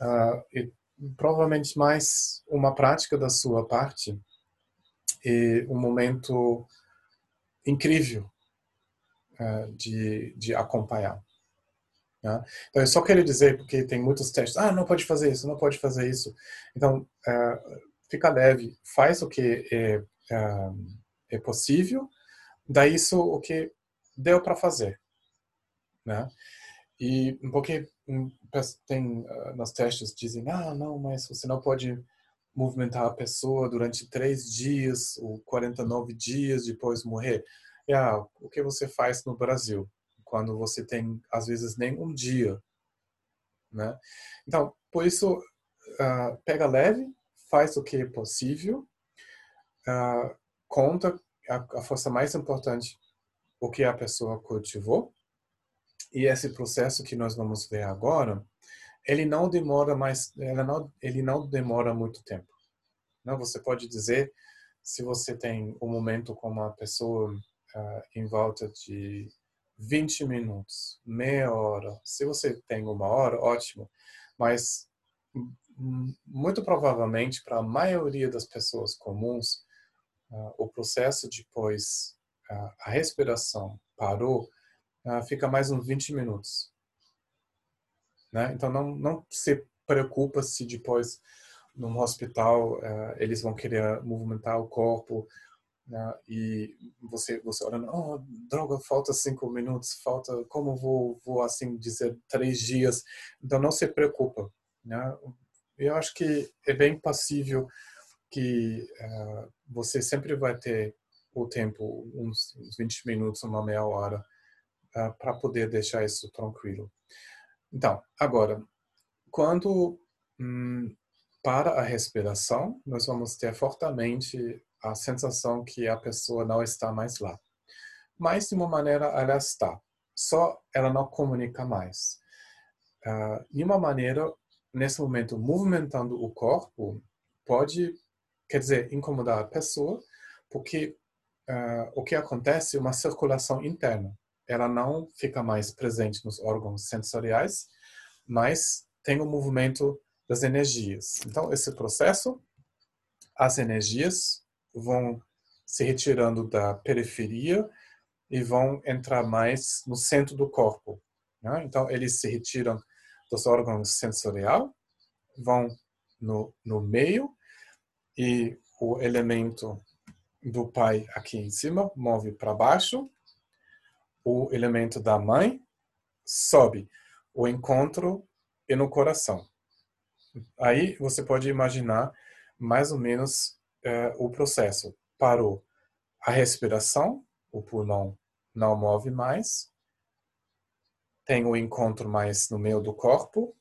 uh, e provavelmente mais uma prática da sua parte e um momento incrível uh, de, de acompanhar. Né? Então, eu só quero dizer, porque tem muitos testes, ah, não pode fazer isso, não pode fazer isso. Então, uh, fica leve, faz o que é, uh, é possível, dá isso o que deu para fazer. Né? E porque tem uh, nos testes dizem, ah, não, mas você não pode movimentar a pessoa durante três dias ou 49 dias depois morrer. É, ah, o que você faz no Brasil? quando você tem às vezes nem um dia, né? Então, por isso uh, pega leve, faz o que é possível, uh, conta a, a, força mais importante, o que a pessoa cultivou, e esse processo que nós vamos ver agora, ele não demora mais, não, ele não demora muito tempo. Não, você pode dizer se você tem um momento com uma pessoa uh, em volta de 20 minutos, meia hora. Se você tem uma hora, ótimo. Mas muito provavelmente para a maioria das pessoas comuns, uh, o processo depois uh, a respiração parou, fica mais uns 20 minutos. Né? Então não, não se preocupa se depois num hospital eles vão querer movimentar o corpo né? e você você olha, oh, droga, falta cinco minutos, falta, como vou, vou assim dizer, três dias, então não se preocupa, né? Eu acho que é bem passível que uh, você sempre vai ter o tempo, uns 20 minutos, uma meia hora, eh, para poder deixar isso tranquilo. Então, agora, quando hum, para a respiração, nós vamos ter fortemente a sensação que a pessoa não está mais lá. Mas, de uma maneira, ela está. Só ela não comunica mais. Uh, de uma maneira, nesse momento, movimentando o corpo pode, quer dizer, incomodar a pessoa, porque uh, o que acontece é uma circulação interna. Ela não fica mais presente nos órgãos sensoriais, mas tem o movimento das energias. Então, esse processo, as energias vão se retirando da periferia e vão entrar mais no centro do corpo. Né? Então, eles se retiram dos órgãos sensorial, vão no, no meio e o elemento do pai aqui em cima move para baixo, o elemento da mãe sobe, o encontro e no coração. Aí você pode imaginar mais ou menos é, o processo. Parou a respiração, o pulmão não move mais, tem o encontro mais no meio do corpo,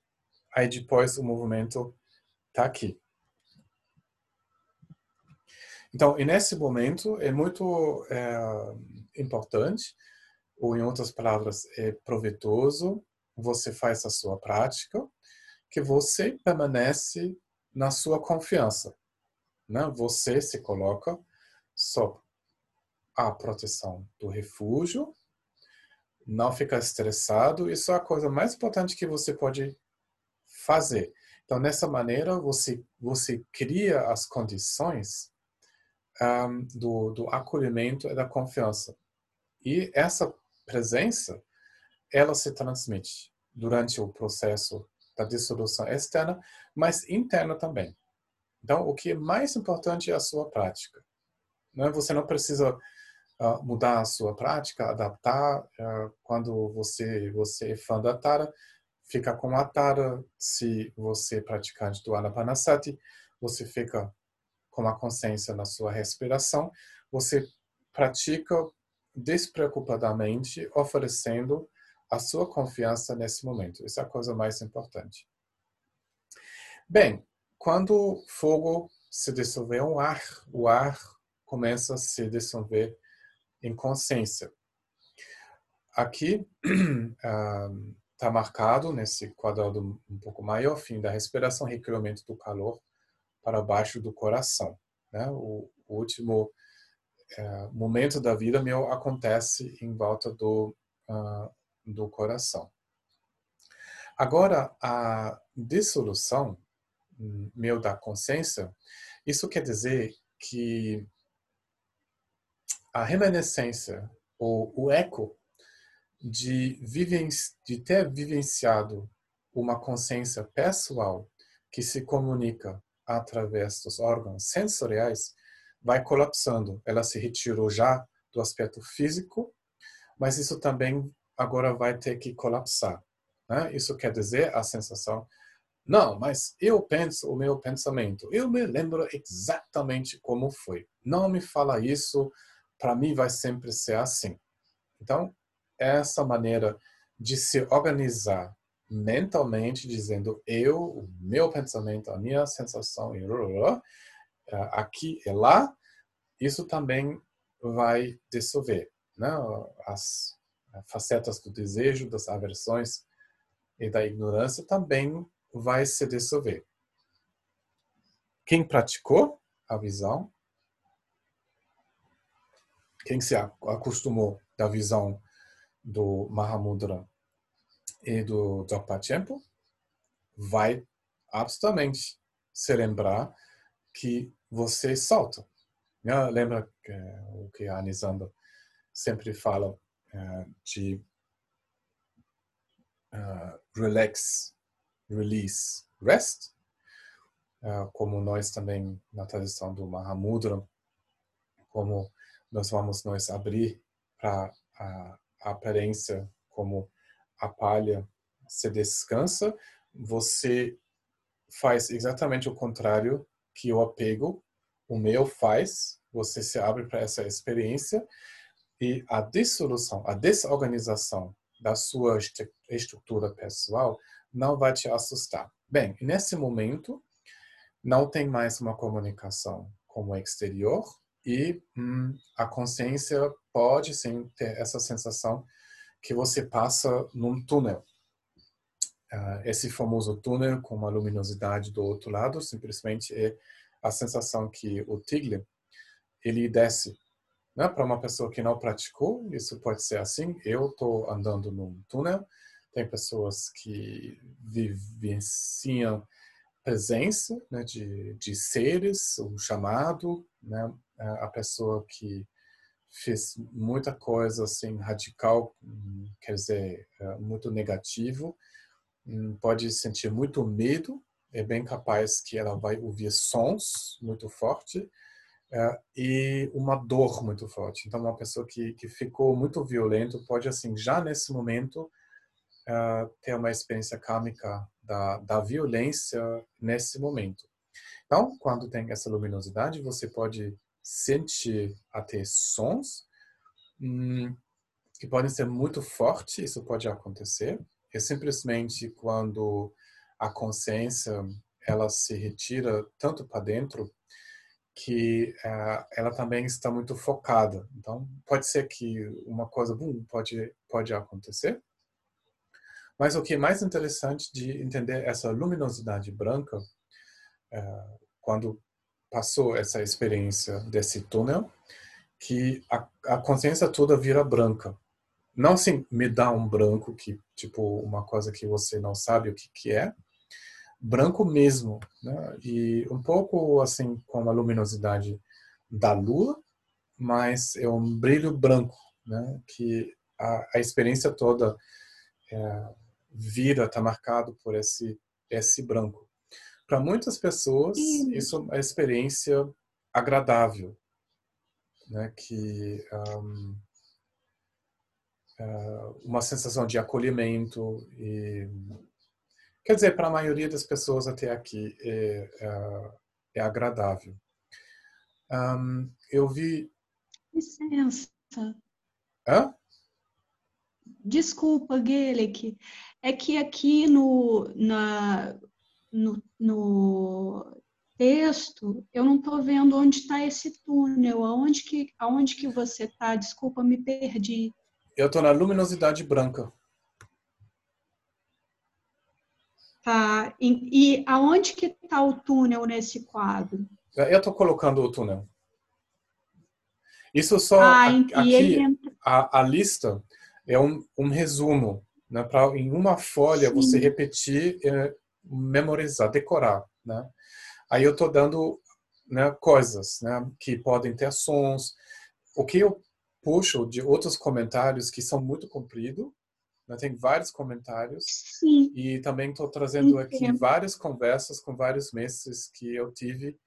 aí depois o movimento está aqui. Então, nesse momento, é muito é, importante, ou em outras palavras, é proveitoso, você faz a sua prática, que você permanece na sua confiança. Né? Você se coloca sob a proteção do refúgio, não fica estressado, isso é a coisa mais importante que você pode fazer. Então, nessa maneira, você, você cria as condições um, do, do acolhimento e da confiança. E essa presença, ela se transmite durante o processo da dissolução externa, mas interna também. Então, o que é mais importante é a sua prática. Não é? Você não precisa uh, mudar a sua prática, adaptar. Uh, quando você você é fã da Tara, fica com a Tara. Se você é praticante do Anapanasati, você fica com a consciência na sua respiração. Você pratica despreocupadamente, oferecendo a sua confiança nesse momento. Isso é a coisa mais importante. Bem, quando fogo se dissolver um ar, o ar começa a se dissolver em consciência. Aqui está marcado nesse quadrado um pouco maior, fim da respiração, recolhimento do calor para baixo do coração. Né? O, o último é, momento da vida meu acontece em volta do, uh, do coração. Agora, a dissolução meu da consciência, isso quer dizer que a reminiscência ou o eco de, de ter vivenciado uma consciência pessoal que se comunica através dos órgãos sensoriais vai colapsando. Ela se retirou já do aspecto físico, mas isso também agora vai ter que colapsar. Né? Isso quer dizer a sensação não, mas eu penso o meu pensamento. Eu me lembro exatamente como foi. Não me fala isso, para mim vai sempre ser assim. Então, essa maneira de se organizar mentalmente, dizendo eu, o meu pensamento, a minha sensação, eh, aqui e lá, isso também vai dissolver. Né? As facetas do desejo, das aversões e da ignorância também vai se dissolver. Quem praticou a visão, quem se acostumou da visão do Mahamudra e do Dzogpa vai absolutamente se lembrar que você solta. Né? Lembra que, o que a Anisanda sempre fala uh, de uh, relax release, rest, ah, como nós também na tradição do Mahamudra, como nós vamos nos abrir para a, aparência como a palha se descansa, você faz exatamente o contrário que o apego, o meu faz, você se abre para essa experiência e a dissolução, a desorganização da sua estrutura pessoal não vai te assustar. Bem, nesse momento, não tem mais uma comunicação com o exterior e hum, a consciência pode sim ter essa sensação que você passa num túnel. Uh, esse famoso túnel com uma luminosidade do outro lado simplesmente é a sensação que o tigre ele desce. Né? Para uma pessoa que não praticou, isso pode ser assim. Eu estou andando num túnel tem pessoas que vivenciam presença né, de, de seres, o chamado, né, a pessoa que fez muita coisa assim radical, quer dizer, é, muito negativo, hum, pode sentir muito medo, é bem capaz que ela vai ouvir sons muito fortes é, e uma dor muito forte. Então, uma pessoa que, que ficou muito violento pode, assim, já nesse momento, uh, ter uma experiência kármica da, da violência nesse momento. Então, quando tem essa luminosidade, você pode sentir até sons hum, que podem ser muito fortes, isso pode acontecer. É simplesmente quando a consciência ela se retira tanto para dentro que uh, ela também está muito focada. Então, pode ser que uma coisa boa pode, pode acontecer. Mas o que é mais interessante de entender essa luminosidade branca, uh, quando passou essa experiência desse túnel, que a, a consciência toda vira branca. Não assim, me dá um branco, que tipo uma coisa que você não sabe o que, que é, branco mesmo, né? E um pouco assim com a luminosidade da lua, mas é um brilho branco, né? Que a, a experiência toda é, vira, está marcado por esse esse branco. Para muitas pessoas, isso é uma experiência agradável, né? Que um, uma sensação de acolhimento e Quer dizer, para a maioria das pessoas até aqui é, é, é agradável. Um, eu vi. Licença. Hã? Desculpa, Gelec. É que aqui no, na, no, no texto eu não estou vendo onde está esse túnel. Aonde que, aonde que você está? Desculpa, me perdi. Eu estou na luminosidade branca. Tá. E, e aonde que está o túnel nesse quadro? Eu estou colocando o túnel. Isso só ah, aqui ele... a, a, lista é um, um resumo, né? Para em uma folha Sim. você repetir, é, memorizar, decorar, né? Aí eu estou dando né, coisas, né? Que podem ter sons. O que eu puxo de outros comentários que são muito compridos né? Tem vários comentários. Sim. E também estou trazendo aqui várias conversas com vários mestres que eu tive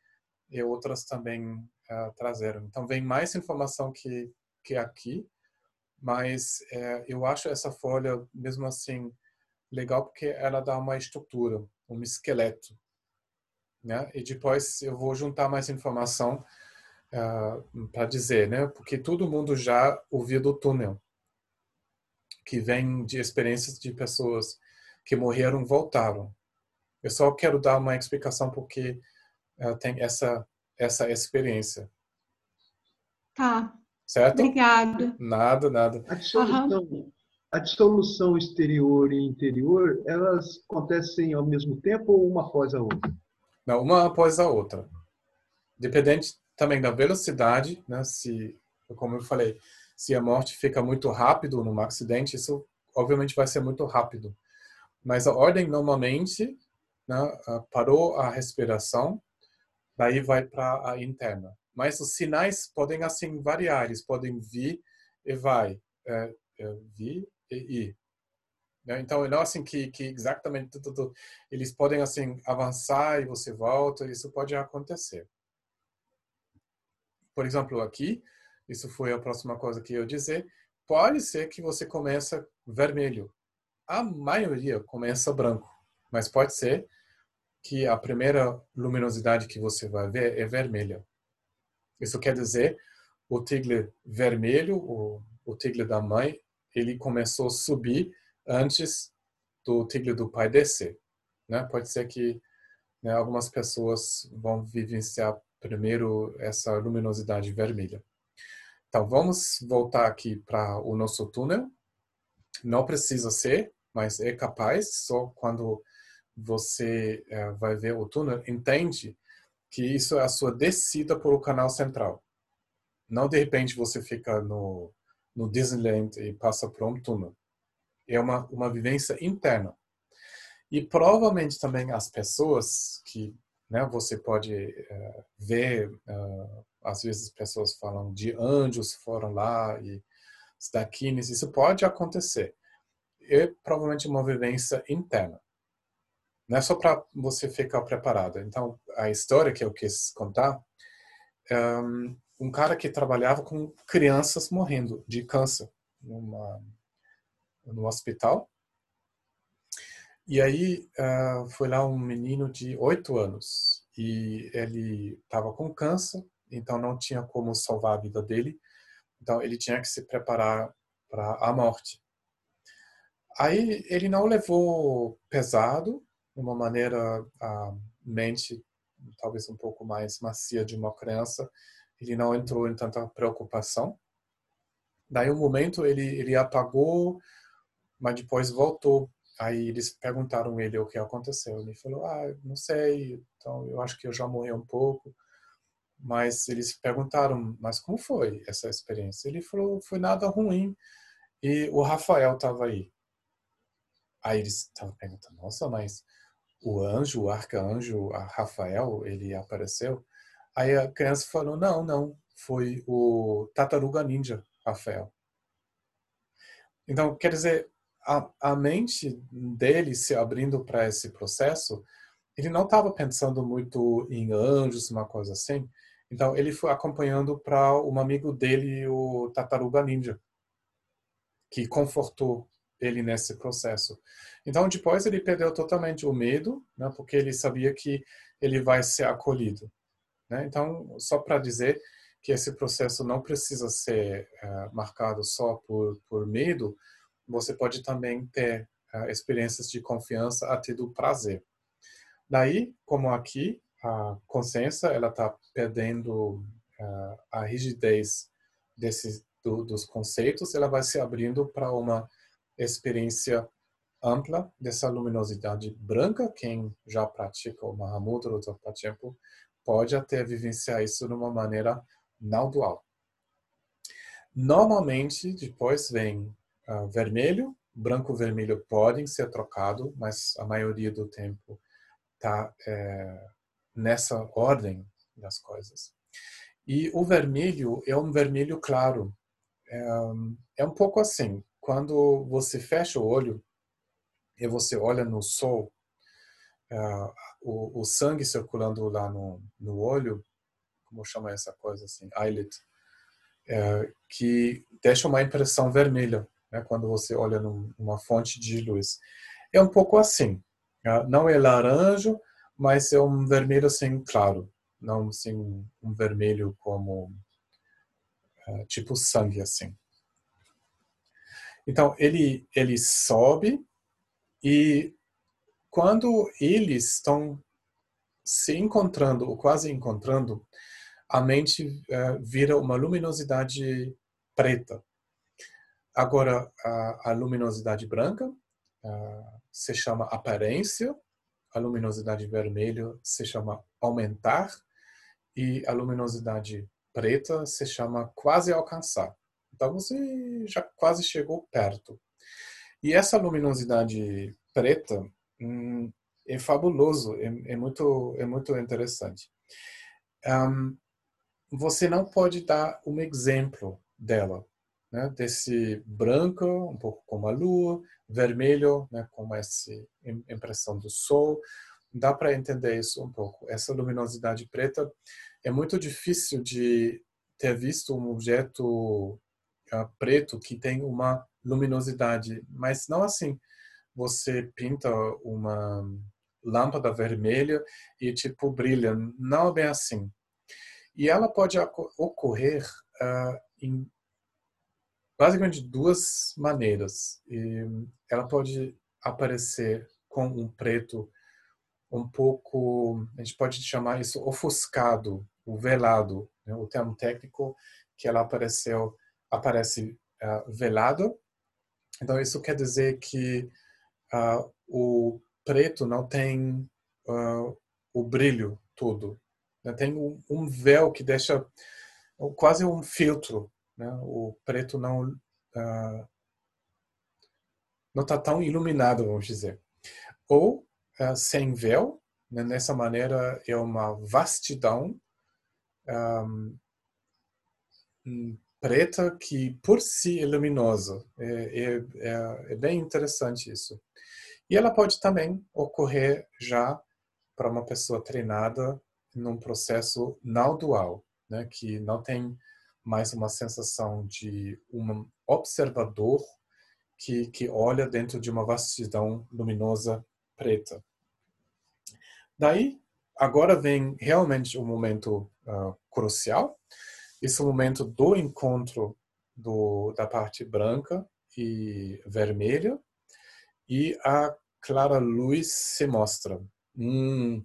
e outras também uh, trazeram. Então, vem mais informação que, que aqui, mas uh, eu acho essa folha, mesmo assim, legal porque ela dá uma estrutura, um esqueleto. Né? E depois eu vou juntar mais informação uh, para dizer, né? Porque todo mundo já ouviu do túnel que vem de experiências de pessoas que morreram voltaram. Eu só quero dar uma explicação porque uh, tem essa essa experiência. Tá. Certo? Obrigada. Nada, nada. A dissolução, uhum. a dissolução exterior e interior, elas acontecem ao mesmo tempo ou uma após a outra? Não, uma após a outra. Dependente também da velocidade, né? Se, como eu falei, se a morte fica muito rápido num acidente, isso obviamente vai ser muito rápido. Mas a ordem normalmente né, parou a respiração, daí vai para a interna. Mas os sinais podem assim variar, eles podem vir e vai, é, é, vir e ir. Né? Então, não assim que, que exatamente tudo, tudo, eles podem assim avançar e você volta, isso pode acontecer. Por exemplo, aqui isso foi a próxima coisa que eu dizer. Pode ser que você começa vermelho. A maioria começa branco, mas pode ser que a primeira luminosidade que você vai ver é vermelha. Isso quer dizer o tigre vermelho, o, o tigre da mãe, ele começou a subir antes do tigre do pai descer. Né? Pode ser que né, algumas pessoas vão vivenciar primeiro essa luminosidade vermelha. Então, vamos voltar aqui para o nosso túnel. Não precisa ser, mas é capaz, só quando você é, vai ver o túnel, entende que isso é a sua descida para o canal central. Não, de repente, você fica no, no Disneyland e passa por um túnel. É uma, uma vivência interna. E provavelmente também as pessoas que né, você pode uh, ver uh, às vezes pessoas falam de anjos foram lá e daquines, isso pode acontecer. É provavelmente uma vivência interna. Não é só para você ficar preparado. Então, a história que eu quis contar, um, um cara que trabalhava com crianças morrendo de câncer numa, no hospital. E aí uh, foi lá um menino de oito anos e ele estava com câncer então não tinha como salvar a vida dele. Então ele tinha que se preparar para a morte. Aí ele não levou pesado, de uma maneira a mente talvez um pouco mais macia de uma criança, ele não entrou em tanta preocupação. Daí um momento ele ele apagou, mas depois voltou. Aí eles perguntaram ele o que aconteceu. Ele falou: "Ah, não sei. Então eu acho que eu já morri um pouco." Mas eles perguntaram: "Mas como foi essa experiência?" Ele falou: "Foi nada ruim." E o Rafael estava aí. Aí eles estavam perguntando: "Nossa, mas o anjo, o arcanjo, a Rafael, ele apareceu?" Aí a criança falou: "Não, não, foi o Tartaruga Ninja, Rafael." Então, quer dizer, a, a mente dele se abrindo para esse processo, ele não estava pensando muito em anjos, uma coisa assim. Então, ele foi acompanhando para um amigo dele, o Tartaruga Ninja, que confortou ele nesse processo. Então, depois ele perdeu totalmente o medo, né, porque ele sabia que ele vai ser acolhido. Né? Então, só para dizer que esse processo não precisa ser uh, marcado só por, por medo, você pode também ter uh, experiências de confiança até do prazer. Daí, como aqui, a consciência ela está perdendo uh, a rigidez desses do, dos conceitos, ela vai se abrindo para uma experiência ampla dessa luminosidade branca. Quem já pratica o Mahamudra ou o tempo pode até vivenciar isso de uma maneira não dual. Normalmente, depois vem uh, vermelho, branco e vermelho podem ser trocados, mas a maioria do tempo está é, nessa ordem das coisas. E o vermelho é um vermelho claro. É, é um pouco assim, quando você fecha o olho e você olha no sol, uh, o, o, sangue circulando lá no, no olho, como chama essa coisa assim, eyelid, uh, que deixa uma impressão vermelha né, quando você olha numa fonte de luz. É um pouco assim. Uh, não é laranja, mas é um vermelho assim claro, não assim um vermelho como uh, tipo sangue assim. Então ele ele sobe e quando eles estão se encontrando ou quase encontrando, a mente uh, vira uma luminosidade preta. Agora, a, a luminosidade branca uh, se chama aparência, a luminosidade vermelha se chama aumentar e a luminosidade preta se chama quase alcançar. Então você já quase chegou perto. E essa luminosidade preta hum, é fabuloso, é, é, muito é muito interessante. Um, você não pode dar um exemplo dela, né? desse branco, um pouco como a lua, vermelho, né? como essa impressão do sol. Dá para entender isso um pouco. Essa luminosidade preta é muito difícil de ter visto um objeto uh, preto que tem uma luminosidade, mas não assim. Você pinta uma lâmpada vermelha e tipo brilha, não é bem assim. E ela pode ocorrer uh, em basicamente duas maneiras. E ela pode aparecer com um preto um pouco, a gente pode chamar isso ofuscado, o velado, né? o termo técnico que ela apareceu aparece uh, velado. Então isso quer dizer que uh, o preto não tem uh, o brilho todo né? Tem um, um, véu que deixa quase um filtro. Né? O preto não uh, não está tão iluminado, vamos dizer. Ou uh, sem véu, né? nessa maneira é uma vastidão um, preta que por si é luminosa. É, é, é, é, bem interessante isso. E ela pode também ocorrer já para uma pessoa treinada num processo não dual, né, que não tem mais uma sensação de um observador que, que olha dentro de uma vastidão luminosa preta. Daí, agora vem realmente o momento uh, crucial, esse é momento do encontro do, da parte branca e vermelha, e a clara luz se mostra. Hum,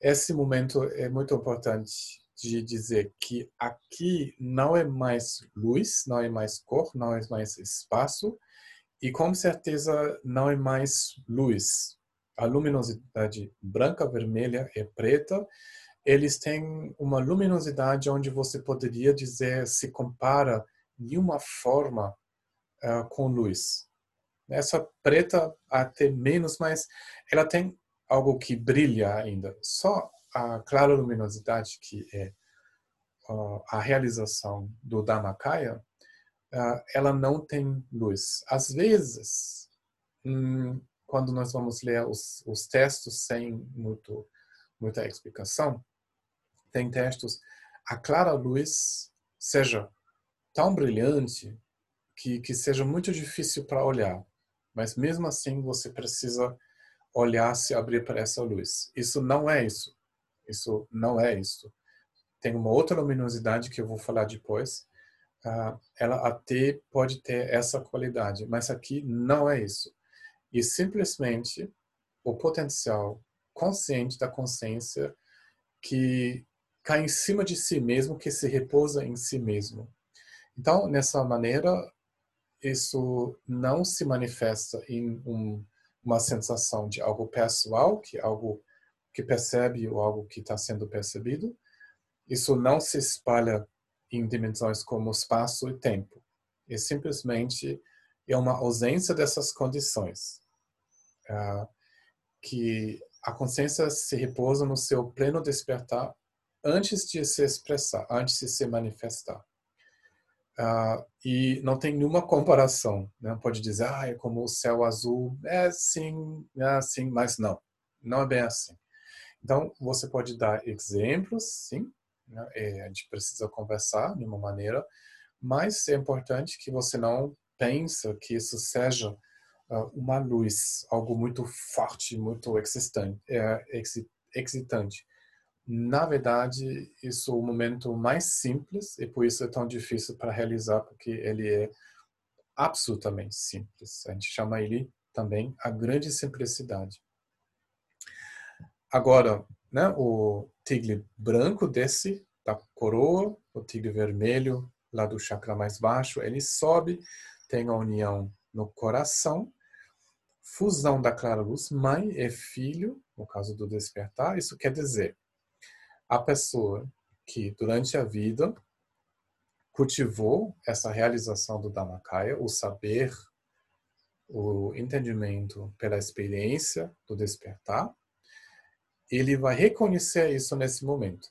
esse momento é muito importante de dizer que aqui não é mais luz, não é mais cor, não é mais espaço e com certeza não é mais luz. A luminosidade branca, vermelha e preta, eles têm uma luminosidade onde você poderia dizer se compara de uma forma uh, com luz. Essa preta até menos, mas ela tem algo que brilha ainda. Só a clara luminosidade, que é a realização do Dhammakaya, uh, ela não tem luz. Às vezes, hum, quando nós vamos ler os, os textos sem muito, muita explicação, tem textos, a clara luz seja tão brilhante que, que seja muito difícil para olhar. Mas mesmo assim você precisa olhar se abrir para essa luz. Isso não é isso. Isso não é isso. Tem uma outra luminosidade que eu vou falar depois. Uh, ela até pode ter essa qualidade, mas aqui não é isso. E simplesmente o potencial consciente da consciência que cai em cima de si mesmo, que se repousa em si mesmo. Então, nessa maneira, isso não se manifesta em um, uma sensação de algo pessoal, que é algo que percebe ou algo que está sendo percebido. Isso não se espalha em dimensões como espaço e tempo. É simplesmente é uma ausência dessas condições. Uh, que a consciência se repousa no seu pleno despertar antes de se expressar, antes de se manifestar. Uh, e não tem nenhuma comparação. Né? Pode dizer, ah, é como o céu azul. É sim, é assim, mas não. Não é bem assim. Então, você pode dar exemplos, sim. Né? É, a gente precisa conversar de uma maneira, mas é importante que você não pense que isso seja uh, uma luz, algo muito forte, muito. É, excitante na verdade, isso é o momento mais simples e por isso é tão difícil para realizar, porque ele é absolutamente simples. A gente chama ele também a grande simplicidade. Agora, né, o tigre branco desce da coroa, o tigre vermelho lá do chakra mais baixo, ele sobe, tem a união no coração, fusão da clara luz, mãe e filho, no caso do despertar, isso quer dizer a pessoa que durante a vida cultivou essa realização do Dhammakaya, o saber, o entendimento pela experiência do despertar, ele vai reconhecer isso nesse momento.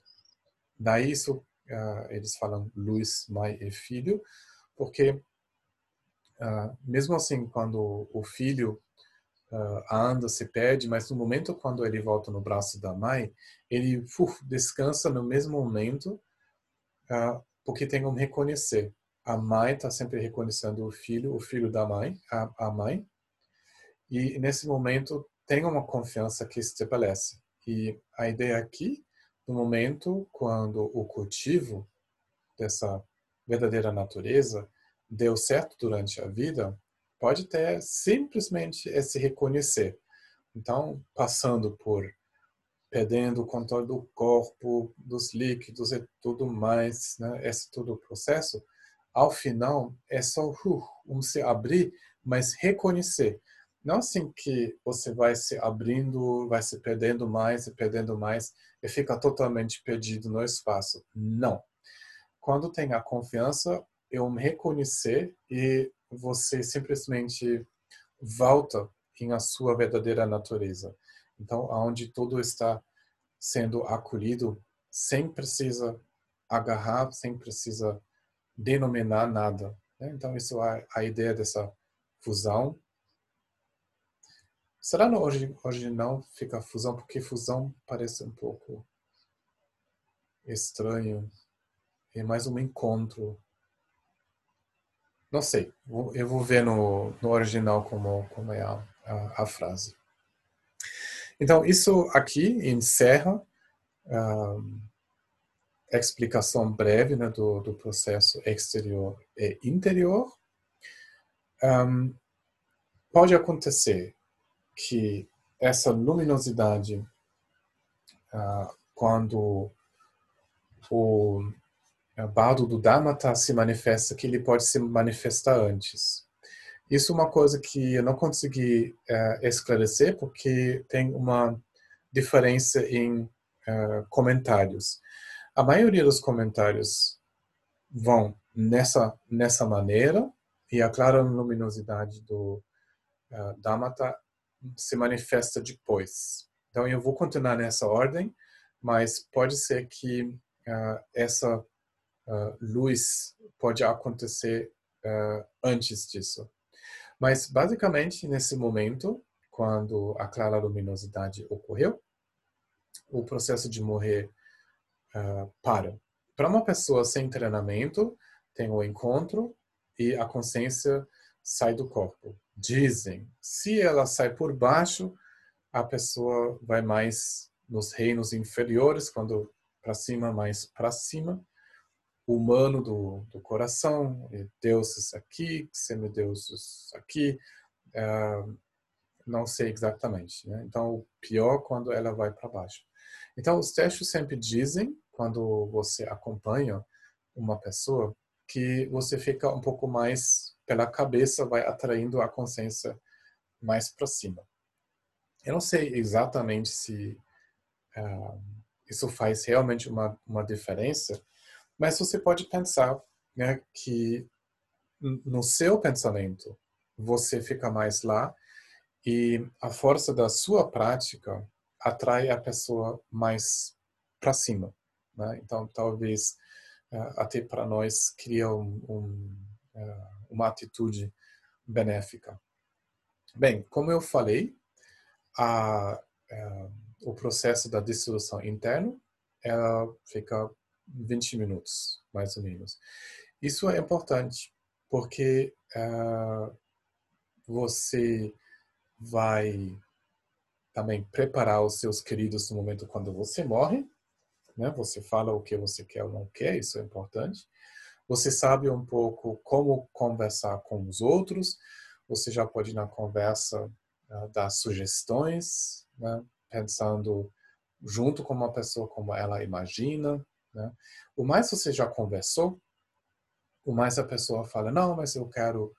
Daí isso, uh, eles falam luz, mãe e filho, porque uh, mesmo assim, quando o filho uh, anda, se perde, mas no momento quando ele volta no braço da mãe, ele uf, descansa no mesmo momento, porque tem como reconhecer. A mãe está sempre reconhecendo o filho, o filho da mãe, a, a mãe, e nesse momento tem uma confiança que se estabelece. E a ideia aqui, no momento quando o cultivo dessa verdadeira natureza deu certo durante a vida, pode ter simplesmente esse reconhecer. Então, passando por perdendo o controle do corpo, dos líquidos e tudo mais, né? esse todo o processo, ao final é só uh, um se abrir, mas reconhecer. Não assim que você vai se abrindo, vai se perdendo mais e perdendo mais e fica totalmente perdido no espaço. Não. Quando tem a confiança, eu me reconhecer e você simplesmente volta em a sua verdadeira natureza. Então, aonde tudo está sendo acolhido, sem precisa agarrar, sem precisa denominar nada. Né? Então, isso é a ideia dessa fusão. Será no original fica fusão? Porque fusão parece um pouco estranho. É mais um encontro não sei. Eu vou ver no, no original como, como é a, a, a frase. Então, isso aqui encerra um, a explicação breve né, do, do processo exterior e interior. Um, pode acontecer que essa luminosidade uh, quando o bardo do Dhamata se manifesta, que ele pode se manifestar antes. Isso é uma coisa que eu não consegui uh, esclarecer, porque tem uma diferença em uh, comentários. A maioria dos comentários vão nessa, nessa maneira, e a clara luminosidade do uh, Dhamata se manifesta depois. Então, eu vou continuar nessa ordem, mas pode ser que uh, essa uh, luz pode acontecer uh, antes disso. Mas, basicamente, nesse momento, quando a clara luminosidade ocorreu, o processo de morrer para. Para uma pessoa sem treinamento, tem o encontro e a consciência sai do corpo. Dizem, se ela sai por baixo, a pessoa vai mais nos reinos inferiores, quando para cima, mais para cima. Humano do, do coração, deuses aqui, semideuses aqui, uh, não sei exatamente. Né? Então, o pior quando ela vai para baixo. Então, os textos sempre dizem, quando você acompanha uma pessoa, que você fica um pouco mais pela cabeça, vai atraindo a consciência mais para cima. Eu não sei exatamente se uh, isso faz realmente uma, uma diferença, mas você pode pensar né, que no seu pensamento você fica mais lá e a força da sua prática atrai a pessoa mais para cima. Né? Então, talvez uh, até para nós cria um, um, uh, uma atitude benéfica. Bem, como eu falei, a, a, é, o processo da dissolução interna ela fica 20 minutos, mais ou menos. Isso é importante, porque uh, você vai também preparar os seus queridos no momento quando você morre, né? Você fala o que você quer ou não quer, isso é importante. Você sabe um pouco como conversar com os outros. Você já pode na conversa né, dar sugestões, né, pensando junto com uma pessoa como ela imagina. Né. O mais você já conversou, o mais a pessoa fala, não, mas eu quero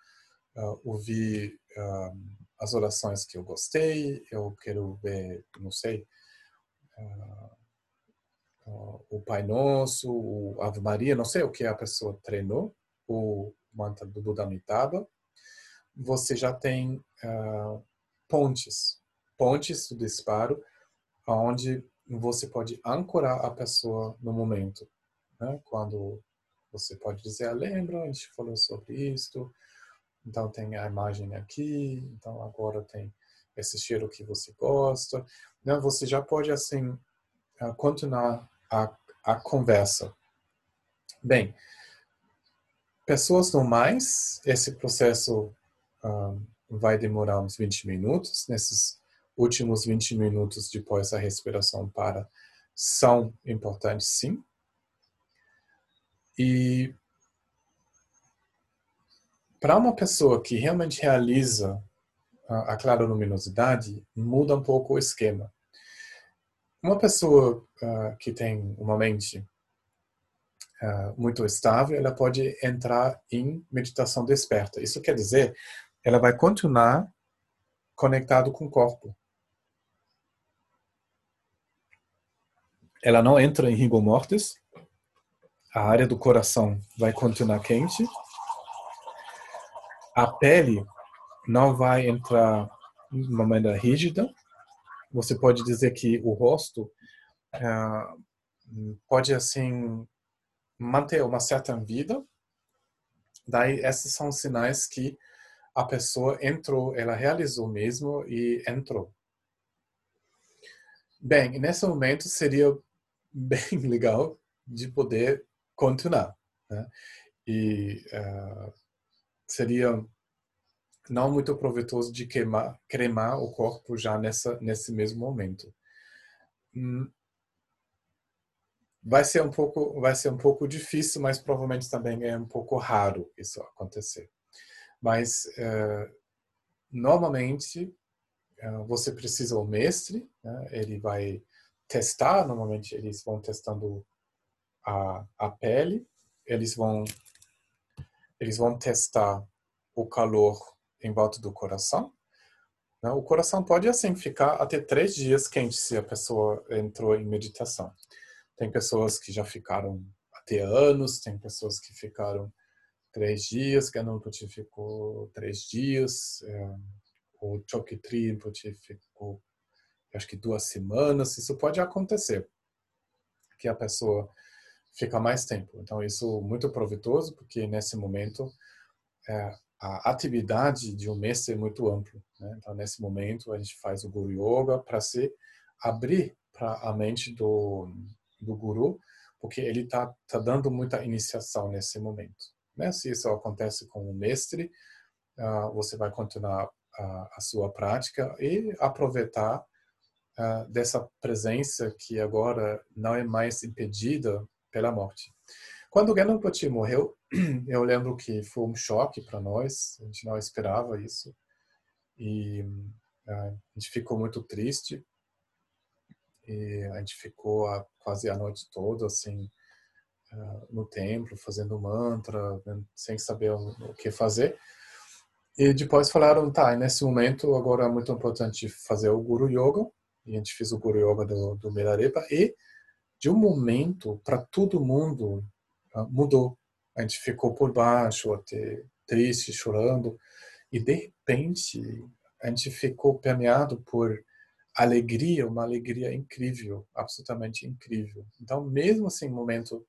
uh, ouvir uh, as orações que eu gostei, eu quero ver, não sei, uh, o Pai Nosso, o Ave Maria, não sei o que a pessoa treinou, o mantra do Buda Amitabha, você já tem uh, pontes, pontes do disparo, onde você pode ancorar a pessoa no momento. Né? Quando você pode dizer, ah, lembra, a gente falou sobre isto, então tem a imagem aqui, então agora tem esse cheiro que você gosta. Né? Você já pode, assim, continuar a, a conversa. Bem, pessoas normais, esse processo ah, vai demorar uns 20 minutos. Nesses últimos 20 minutos depois a respiração para são importantes, sim. E para uma pessoa que realmente realiza a, a clara luminosidade, muda um pouco o esquema. Uma pessoa uh, que tem uma mente uh, muito estável, ela pode entrar em meditação desperta. Isso quer dizer, ela vai continuar conectado com o corpo. Ela não entra em rigor mortis. A área do coração vai continuar quente. A pele não vai entrar de uma maneira rígida, você pode dizer que o rosto uh, pode assim manter uma certa vida. Daí esses são sinais que a pessoa entrou, ela realizou mesmo e entrou. Bem, nesse momento seria bem legal de poder continuar. Né? E uh, seria não muito proveitoso de queimar, cremar o corpo já nessa, nesse mesmo momento. Hum, vai ser um pouco, vai ser um pouco difícil, mas provavelmente também é um pouco raro isso acontecer. Mas uh, normalmente uh, você precisa o mestre, né? ele vai testar, normalmente eles vão testando a, a pele, eles vão eles vão testar o calor em volta do coração. Né? O coração pode assim ficar até três dias quente se a pessoa entrou em meditação. Tem pessoas que já ficaram até anos, tem pessoas que ficaram três dias, Ganapati ficou três dias, é, o Chokitri ficou acho que duas semanas. Isso pode acontecer, que a pessoa fica mais tempo. Então, isso é muito proveitoso, porque nesse momento é, a atividade de um mestre é muito ampla. Né? Então, nesse momento, a gente faz o Guru Yoga para se abrir para a mente do, do Guru, porque ele está tá dando muita iniciação nesse momento. Né? Se isso acontece com o mestre, uh, você vai continuar a, a sua prática e aproveitar uh, dessa presença que agora não é mais impedida pela morte. Quando Ganapati morreu, eu lembro que foi um choque para nós, a gente não esperava isso. E uh, a gente ficou muito triste. E a gente ficou a, quase a noite toda assim uh, no templo, fazendo mantra, né, sem saber o, que fazer. E depois falaram, tá, nesse momento agora é muito importante fazer o Guru Yoga. E a gente fez o Guru Yoga do, do Milarepa. E de um momento para todo mundo uh, mudou. A gente ficou por baixo, até triste, chorando. E de repente a gente ficou permeado por alegria, uma alegria incrível, absolutamente incrível. Então, mesmo assim, momento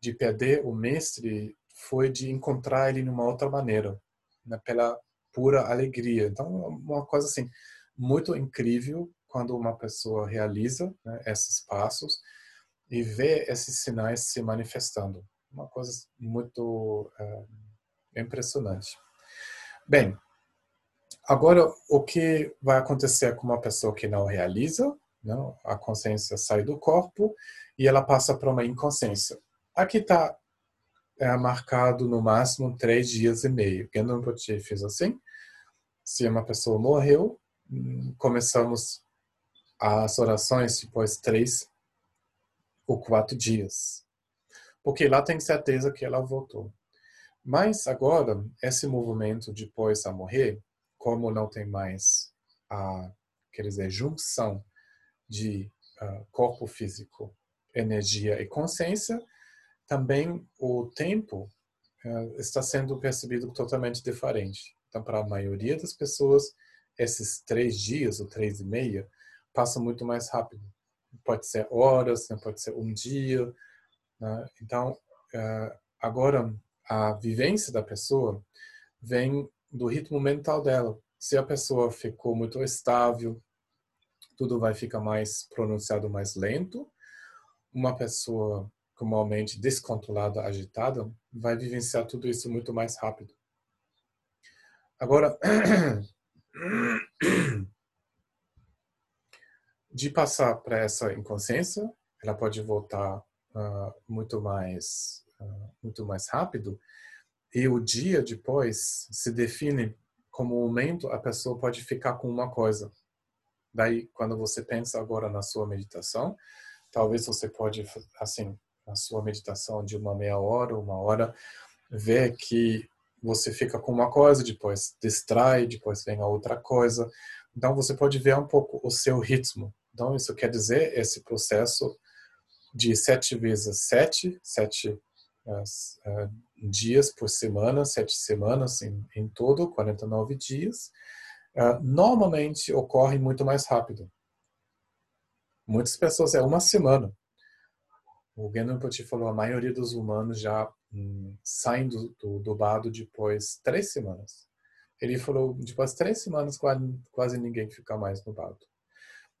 de perder o mestre foi de encontrar ele numa outra maneira, né, pela pura alegria. Então, uma coisa assim muito incrível quando uma pessoa realiza né, esses passos e vê esses sinais se manifestando. Uma coisa muito é, impressionante. Bem, Agora, o que vai acontecer com uma pessoa que não realiza? Não? Né? A consciência sai do corpo e ela passa para uma inconsciência. Aqui está é, marcado no máximo três dias e meio. Gendompochi fez assim. Se uma pessoa morreu, hum, começamos as orações depois três ou quatro dias. Porque lá tem certeza que ela voltou. Mas agora, esse movimento depois a morrer, como não tem mais a, quer dizer, junção de uh, corpo físico, energia e consciência, também o tempo uh, está sendo percebido totalmente diferente. Então, para a maioria das pessoas, esses três dias ou três e meia passam muito mais rápido. Pode ser horas, né? pode ser um dia. Né? Então, uh, agora a vivência da pessoa vem do ritmo mental dela. Se a pessoa ficou muito estável, tudo vai ficar mais pronunciado, mais lento. Uma pessoa com uma mente descontrolada, agitada, vai vivenciar tudo isso muito mais rápido. Agora, de passar para essa inconsciência, ela pode voltar uh, muito mais uh, muito mais rápido e o dia depois se define como momento a pessoa pode ficar com uma coisa. Daí, quando você pensa agora na sua meditação, talvez você pode, assim, na sua meditação de uma meia hora, uma hora, ver que você fica com uma coisa, depois distrai, depois vem a outra coisa. Então, você pode ver um pouco o seu ritmo. Então, isso quer dizer esse processo de sete vezes sete, sete uh, dias por semana, sete semanas em, em todo, 49 dias, uh, normalmente ocorre muito mais rápido. Muitas pessoas é uma semana. O Genopati falou a maioria dos humanos já hum, saem do, do, do bado depois três semanas. Ele falou depois de três semanas quase, quase ninguém fica mais no bado.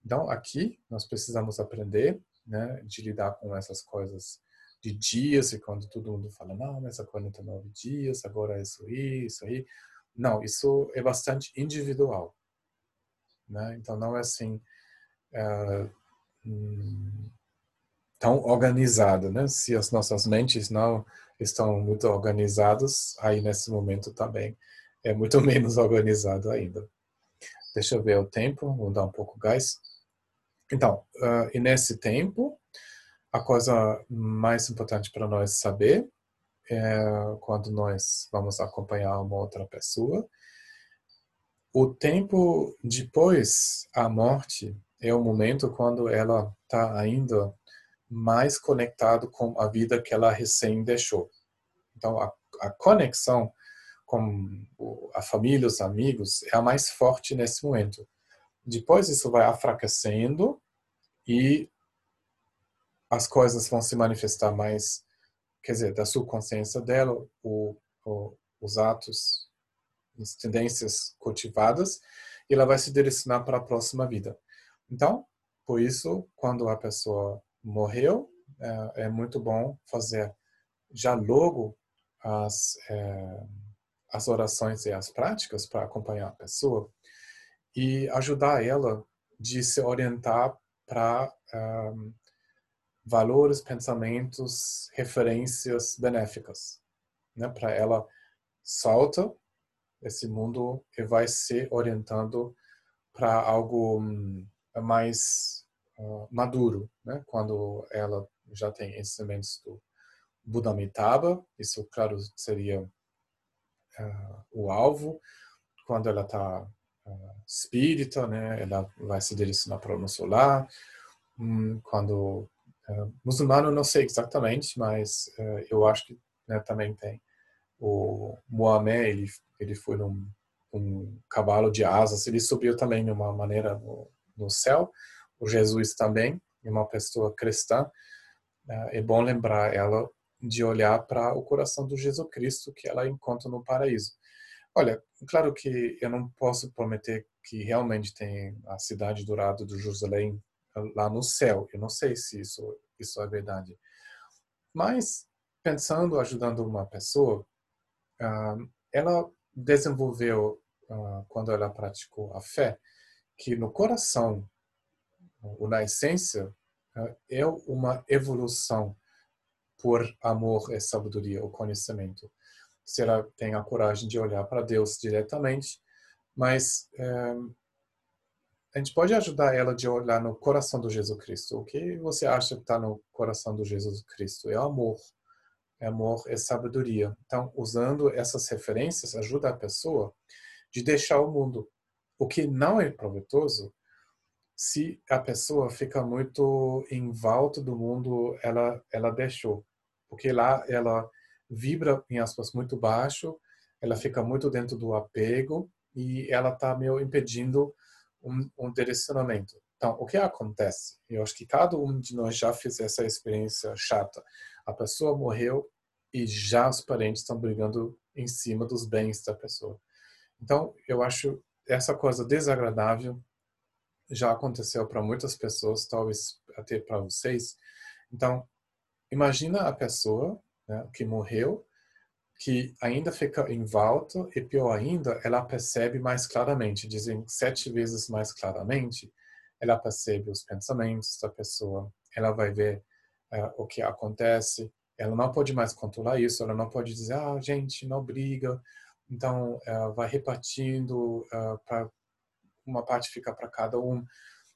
Então aqui nós precisamos aprender né, de lidar com essas coisas de dias, e quando todo mundo fala, não, mas é 49 dias, agora é isso aí, isso aí. Não, isso é bastante individual. Né? Então, não é assim é, tão organizado. Né? Se as nossas mentes não estão muito organizadas, aí nesse momento também é muito menos organizado ainda. Deixa eu ver o tempo, vou dar um pouco gás. Então, uh, e nesse tempo, a coisa mais importante para nós saber é quando nós vamos acompanhar uma outra pessoa. O tempo depois a morte é o momento quando ela está ainda mais conectado com a vida que ela recém deixou. Então, a, a conexão com a família, os amigos, é a mais forte nesse momento. Depois isso vai afraquecendo e as coisas vão se manifestar mais, quer dizer, da sua consciência dela, o, o, os atos, as tendências cultivadas, e ela vai se direcionar para a próxima vida. Então, por isso, quando a pessoa morreu, é, é muito bom fazer já logo as, é, as orações e as práticas para acompanhar a pessoa e ajudar ela de se orientar para um, valores, pensamentos, referências benéficas, né? Para ela solta esse mundo e vai se orientando para algo um, mais uh, maduro, né? Quando ela já tem ensinamentos do Buda Amitabha, isso claro seria uh, o alvo. Quando ela está espírita, né? Ela vai se direcionar para o solar. Hum, quando uh, muçulmano não sei exatamente, mas uh, eu acho que né, também tem o Mohamed, ele ele foi num um cavalo de asas, ele subiu também de uma maneira no, no céu. O Jesus também, é uma pessoa cristã. É bom lembrar ela de olhar para o coração do Jesus Cristo que ela encontra no paraíso. Olha, claro que eu não posso prometer que realmente tem a cidade dourada do Jerusalém lá no céu. Eu não sei se isso isso é verdade. Mas pensando, ajudando uma pessoa, ah, ela desenvolveu ah, quando ela praticou a fé que no coração, ou na essência, ah, é uma evolução por amor e sabedoria, o conhecimento se ela tem a coragem de olhar para Deus diretamente, mas é, a gente pode ajudar ela de olhar no coração do Jesus Cristo. O que você acha que está no coração do Jesus Cristo? É amor. É amor, é sabedoria. Então, usando essas referências, ajuda a pessoa de deixar o mundo. O que não é proveitoso se a pessoa fica muito em volta do mundo, ela ela deixou, porque lá ela vibra, em aspas, muito baixo, ela fica muito dentro do apego e ela está meio impedindo um, um, direcionamento. Então, o que acontece? Eu acho que cada um de nós já fez essa experiência chata. A pessoa morreu e já os parentes estão brigando em cima dos bens da pessoa. Então, eu acho essa coisa desagradável já aconteceu para muitas pessoas, talvez até para vocês. Então, imagina a pessoa né, que morreu, que ainda fica em volta e pior ainda, ela percebe mais claramente, dizem sete vezes mais claramente, ela percebe os pensamentos da pessoa, ela vai ver uh, o que acontece, ela não pode mais controlar isso, ela não pode dizer, ah, gente, não briga, então uh, vai repartindo uh, para uma parte fica para cada um,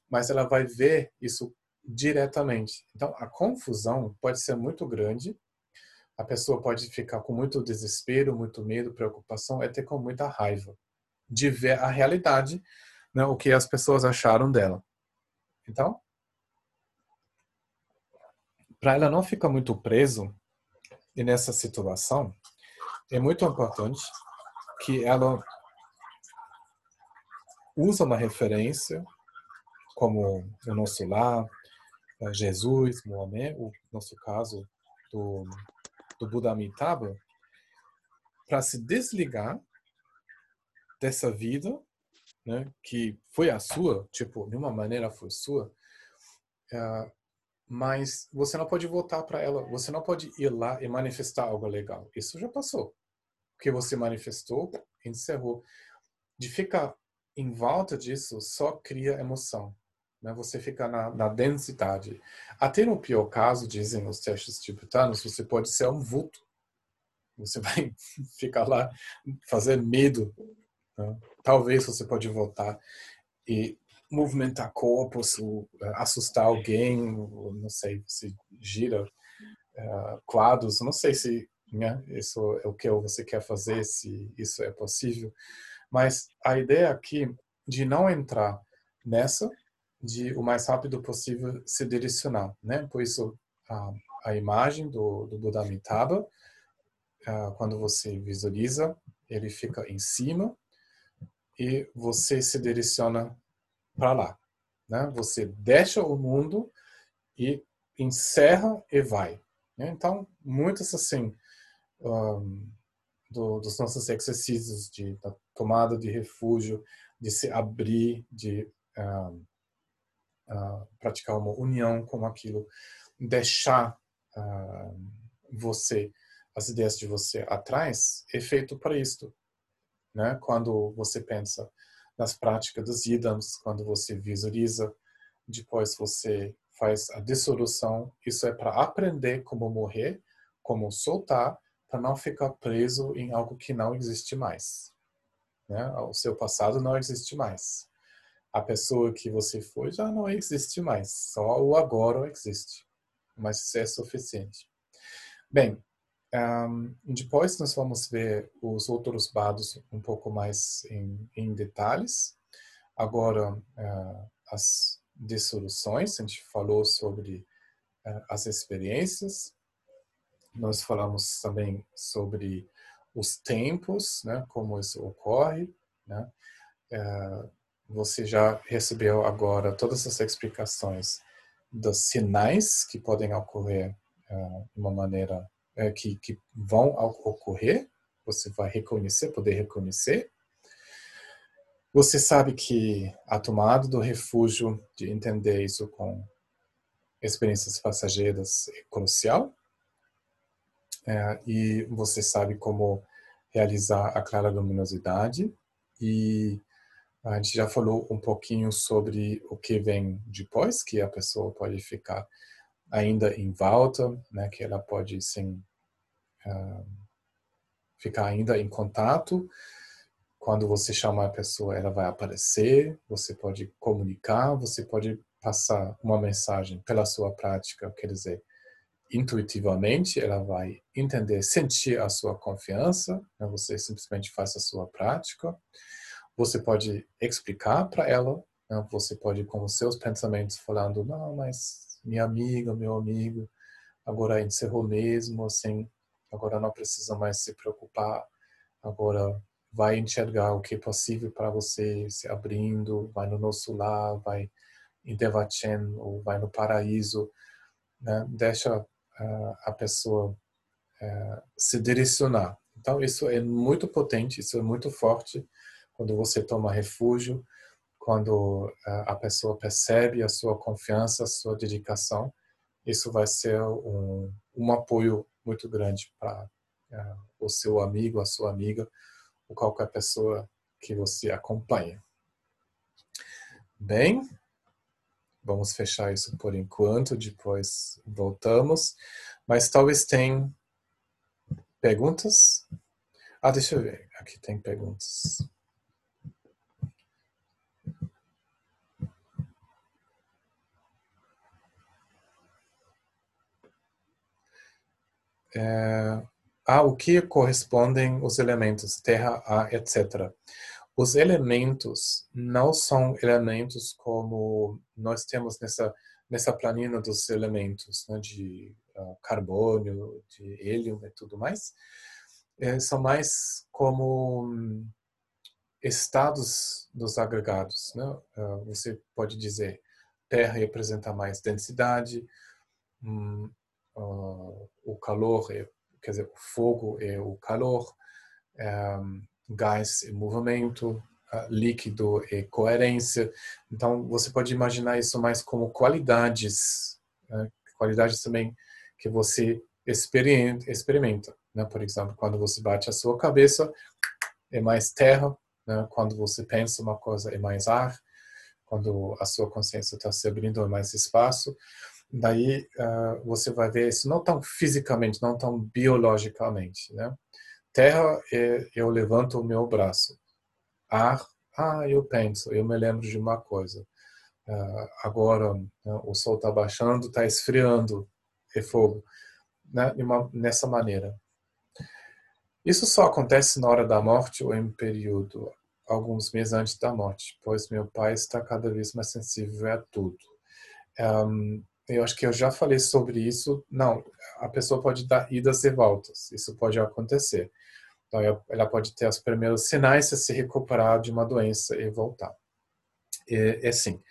mas ela vai ver isso diretamente. Então a confusão pode ser muito grande a pessoa pode ficar com muito desespero, muito medo, preocupação, até com muita raiva de ver a realidade, né, o que as pessoas acharam dela. Então, para ela não ficar muito preso nessa situação, é muito importante que ela use uma referência como o nosso lar, Jesus, Mohamed, o nosso caso do do Buda Amitabha para se desligar dessa vida, né, que foi a sua, tipo, de uma maneira foi sua, uh, mas você não pode voltar para ela, você não pode ir lá e manifestar algo legal. Isso já passou. O que você manifestou, encerrou. De ficar em volta disso só cria emoção. Né? Você fica na, na, densidade. Até no pior caso, dizem os testes tibetanos, você pode ser um vulto. Você vai ficar lá, fazer medo. Né? Talvez você pode voltar. E movimentar corpos, assustar alguém, não sei, se gira uh, quadros, não sei se né, isso é o que você quer fazer, se isso é possível, mas a ideia aqui de não entrar nessa, de o mais rápido possível se direcionar, né? Por isso a, a imagem do, do Buda Amitabha, quando você visualiza, ele fica em cima e você se direciona para lá. Né? Você deixa o mundo e encerra e vai. Né? Então, muitos assim um, do, dos nossos exercícios de da tomada de refúgio, de se abrir, de um, praticar uma união com aquilo, deixar uh, você as ideias de você atrás é feito para isto né? Quando você pensa nas práticas dos idams, quando você visualiza, depois você faz a dissolução, isso é para aprender como morrer, como soltar, para não ficar preso em algo que não existe mais. Né? O seu passado não existe mais. A pessoa que você foi já não existe mais. Só o agora existe. Mas isso é suficiente. Bem, um, depois nós vamos ver os outros dados um pouco mais em, em detalhes. Agora, uh, as dissoluções, a gente falou sobre uh, as experiências, nós falamos também sobre os tempos, né, como isso ocorre. Né? Uh, você já recebeu agora todas as explicações dos sinais que podem ocorrer de uma maneira é, que, que vão ocorrer, você vai reconhecer, poder reconhecer. Você sabe que a tomada do refúgio, de entender isso com experiências passageiras é crucial. É, e você sabe como realizar a clara luminosidade. E a gente já falou um pouquinho sobre o que vem depois, que a pessoa pode ficar ainda em volta, né, que ela pode sim uh, ficar ainda em contato. Quando você chama a pessoa, ela vai aparecer. Você pode comunicar, você pode passar uma mensagem pela sua prática, quer dizer, intuitivamente, ela vai entender, sentir a sua confiança. Né? Você simplesmente faz a sua prática. Você pode explicar para ela. Né? Você pode, com os seus pensamentos, falando: não, mas minha amiga, meu amigo, agora encerrou mesmo, assim, agora não precisa mais se preocupar, agora vai enxergar o que é possível para você se abrindo, vai no nosso lar, vai em ou vai no paraíso, né? deixa uh, a pessoa uh, se direcionar. Então isso é muito potente, isso é muito forte quando você toma refúgio, quando uh, a pessoa percebe a sua confiança, a sua dedicação, isso vai ser um, um apoio muito grande para uh, o seu amigo, a sua amiga, ou qualquer pessoa que você acompanha. Bem, vamos fechar isso por enquanto, depois voltamos. Mas talvez tenha perguntas. Ah, deixa eu ver. Aqui tem perguntas. É, ao que correspondem os elementos terra, ar, etc. Os elementos não são elementos como nós temos nessa nessa planilha dos elementos, né, de uh, carbono, de hélio e tudo mais. É, são mais como um, estados dos agregados. Né? Uh, você pode dizer terra representa mais densidade, um, uh, o calor, é, quer dizer, o fogo é o calor, um, gás é movimento, uh, líquido é coerência. Então, você pode imaginar isso mais como qualidades, né? qualidades também que você experimenta né? Por exemplo, quando você bate a sua cabeça, é mais terra, né? quando você pensa uma coisa, é mais ar, quando a sua consciência está se abrindo, é mais espaço. Daí uh, você vai ver isso não tão fisicamente, não tão biologicamente, né? Terra, é, eu levanto o meu braço. Ar, ah, eu penso, eu me lembro de uma coisa. uh, agora né, o sol está baixando, está esfriando, é fogo, né? Uma, nessa maneira. Isso só acontece na hora da morte ou em período alguns meses antes da morte, pois meu pai está cada vez mais sensível a tudo. Um, eu acho que eu já falei sobre isso. Não, a pessoa pode dar idas e voltas. Isso pode acontecer. Então, ela pode ter os primeiros sinais de se recuperar de uma doença e voltar. E, assim,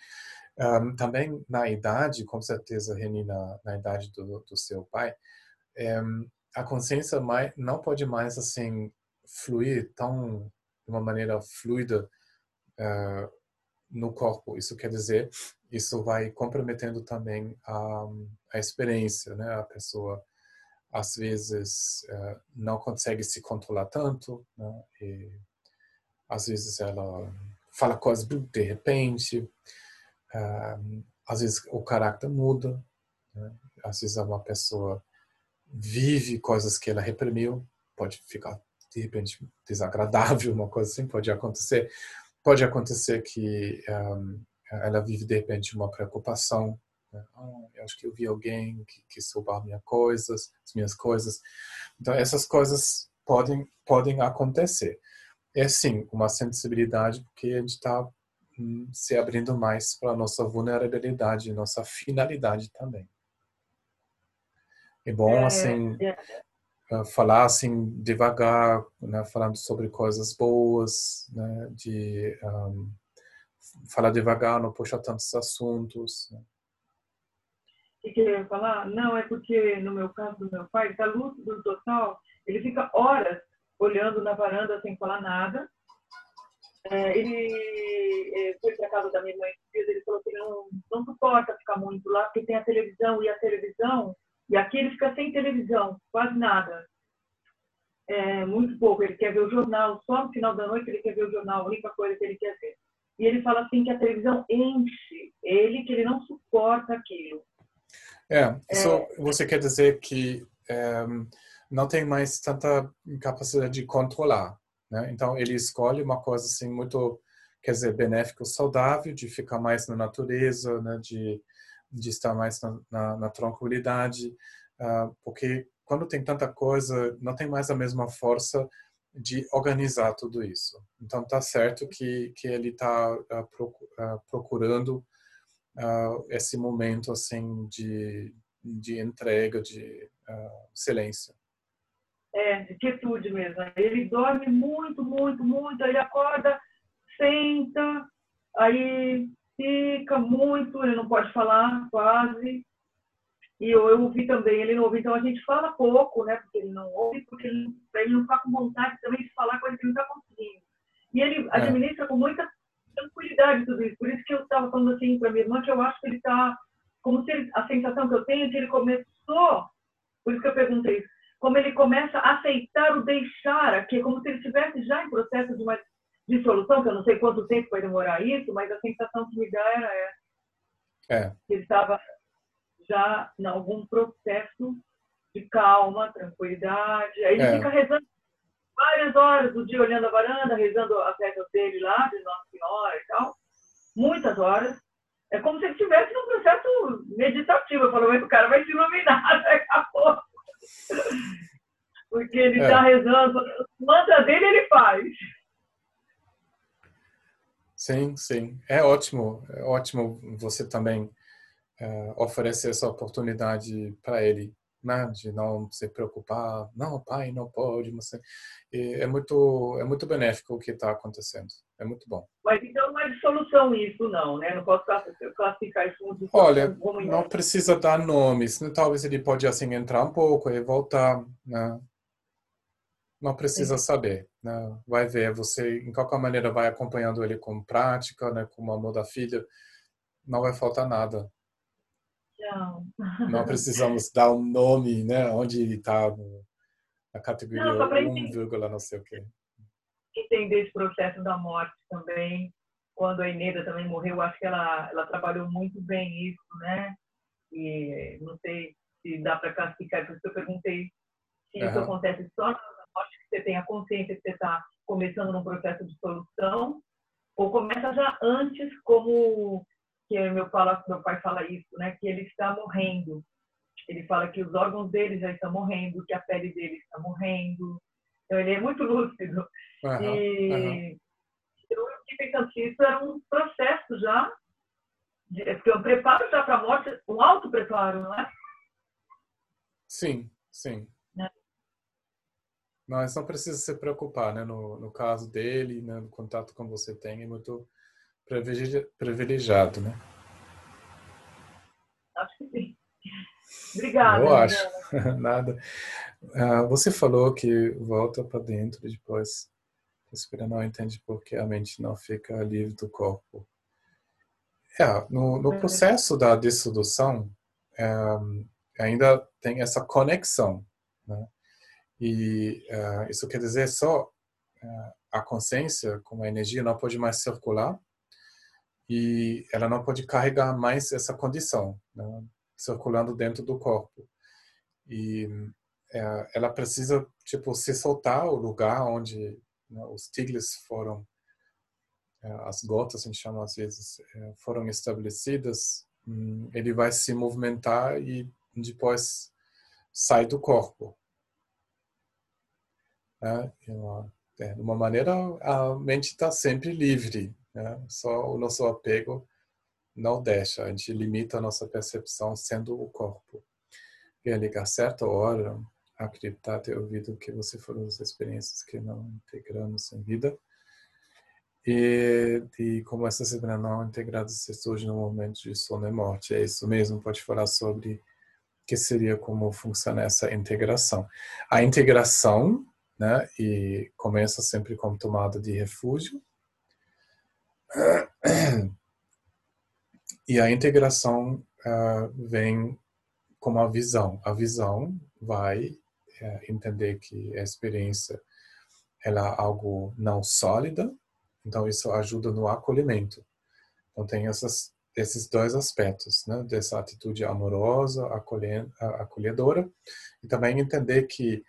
um, também na idade, com certeza, Reni, na, na idade do, do seu pai, um, a consciência mais, não pode mais assim fluir tão de uma maneira fluida uh, no corpo. Isso quer dizer, isso vai comprometendo também a, a experiência, né? A pessoa às vezes uh, não consegue se controlar tanto, né? E às vezes ela fala coisas de repente, uh, às vezes o caráter muda, né? às vezes uma pessoa vive coisas que ela reprimiu, pode ficar de repente desagradável, uma coisa assim pode acontecer. Pode acontecer que um, ela vive de repente uma preocupação. Né? Oh, eu acho que eu vi alguém que quis roubar minhas coisas, as minhas coisas. Então essas coisas podem podem acontecer. É sim uma sensibilidade porque a gente está hum, se abrindo mais para a nossa vulnerabilidade, nossa finalidade também. É bom, é, assim, é, falar assim devagar, né, falando sobre coisas boas, né, de um, falar devagar, não puxar tantos assuntos. Né. O que eu ia falar? Não, é porque no meu caso do meu pai, está lúcido total, ele fica horas olhando na varanda sem falar nada. É, ele é, foi para casa da minha mãe, ele falou que não, não suporta ficar muito lá, porque tem a televisão, e a televisão e aqui ele fica sem televisão, quase nada. É, muito pouco. Ele quer ver o jornal, só no final da noite ele quer ver o jornal, a única coisa que ele quer ver. E ele fala assim que a televisão enche ele, que ele não suporta aquilo. É, é, você quer dizer que é, não tem mais tanta capacidade de controlar, né? Então ele escolhe uma coisa assim muito, quer dizer, benéfico, saudável, de ficar mais na natureza, né? De de estar mais na, na, na tranquilidade, uh, porque quando tem tanta coisa, não tem mais a mesma força de organizar tudo isso. Então tá certo que que ele está uh, ah, ah, procurando uh, esse momento assim de de entrega, de silêncio. É, de quietude mesmo. Ele dorme muito, muito, muito, aí acorda, senta, aí fica muito, ele não pode falar quase. E eu, eu ouvi também, ele não ouve. Então a gente fala pouco, né? Porque ele não ouve, porque ele, ele não está com vontade também de falar coisa que ele não está conseguindo. E ele é. administra com muita tranquilidade tudo isso. Por isso que eu estava falando assim para minha irmã que eu acho que ele está, como se ele, a sensação que eu tenho é que ele começou, por isso que eu perguntei, como ele começa a aceitar o deixar aqui, é como se ele estivesse já em processo de uma de solução, que eu não sei quanto tempo vai demorar isso, mas a sensação que me dá era essa. É. Que ele estava já em algum processo de calma, tranquilidade. Aí ele é. fica rezando várias horas do dia olhando a varanda, rezando as rezas dele lá, de Nossa Senhora e tal. Muitas horas. É como se ele estivesse num processo meditativo. Eu falo, mas o cara vai se iluminar daqui a pouco. Porque ele está é. rezando. O mantra dele ele faz. Sim, sim. É ótimo, é ótimo você também é, oferecer essa oportunidade para ele, né? De não se preocupar, não, pai, não pode. E é muito, é muito benéfico o que está acontecendo. É muito bom. Mas então não é de solução isso, não, né? Não posso classificar isso como Olha, não precisa dar nomes. Né? Talvez ele pode assim entrar um pouco e voltar, né? não precisa Sim. saber, né? Vai ver, você em qualquer maneira vai acompanhando ele com prática, né? Com o amor da filha, não vai faltar nada. Não. Não precisamos dar um nome, né? Onde ele está na categoria não, 1, não sei o quê. Entender esse processo da morte também. Quando a Ineda também morreu, acho que ela, ela trabalhou muito bem isso, né? E não sei se dá para classificar, por isso eu perguntei se uhum. isso acontece só acho que você tenha consciência que você está começando num processo de solução, ou começa já antes como que meu, fala, meu pai fala isso, né? Que ele está morrendo. Ele fala que os órgãos dele já estão morrendo, que a pele dele está morrendo. Então ele é muito lúcido. Uhum, e uhum. eu fiquei pensando que isso era um processo já, de, porque um preparo já para a morte, um auto-preparo, não é? Sim, sim. É. Mas não precisa se preocupar, né? No, no caso dele, né? no contato que você tem, é muito privilegiado, né? Acho que sim. Obrigada. Eu acho. Nada. Uh, você falou que volta para dentro depois. A não entende porque a mente não fica livre do corpo. É, no, no é. processo da dissolução, é, ainda tem essa conexão. Né? E uh, isso quer dizer só uh, a consciência, como a energia, não pode mais circular e ela não pode carregar mais essa condição, né? circulando dentro do corpo. E é, ela precisa tipo se soltar o lugar onde né, os tigres foram é, as gotas a gente chama às vezes é, foram estabelecidas hum, ele vai se movimentar e depois sai do corpo né? é, de uma maneira a mente está sempre livre né? só o nosso apego não deixa a gente limita a nossa percepção sendo o corpo e ligar certa hora acreditar, ter ouvido que você foram as experiências que não integramos em vida e de como essas experiências não integradas se surgem no momento de sono e morte. É isso mesmo, pode falar sobre que seria como funciona essa integração. A integração, né, e começa sempre como tomada de refúgio. E a integração uh, vem como a visão. A visão vai é, entender que a experiência ela é algo não sólida, então isso ajuda no acolhimento. Então tem essas, esses dois aspectos, né? dessa atitude amorosa, acolhedora, e também entender que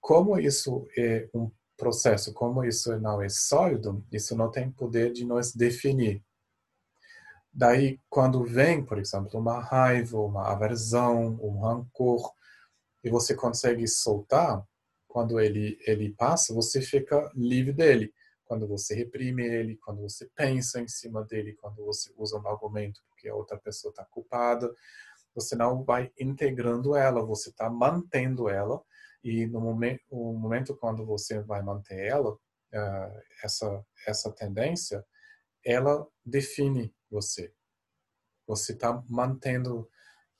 como isso é um processo, como isso não é sólido, isso não tem poder de nos definir. Daí, quando vem, por exemplo, uma raiva, uma aversão, um rancor, e você consegue soltar, quando ele, ele passa, você fica livre dele. Quando você reprime ele, quando você pensa em cima dele, quando você usa um argumento porque a outra pessoa está culpada, você não vai integrando ela, você está mantendo ela. E no momento, no momento quando você vai manter ela, uh, essa, essa tendência, ela define você. Você está mantendo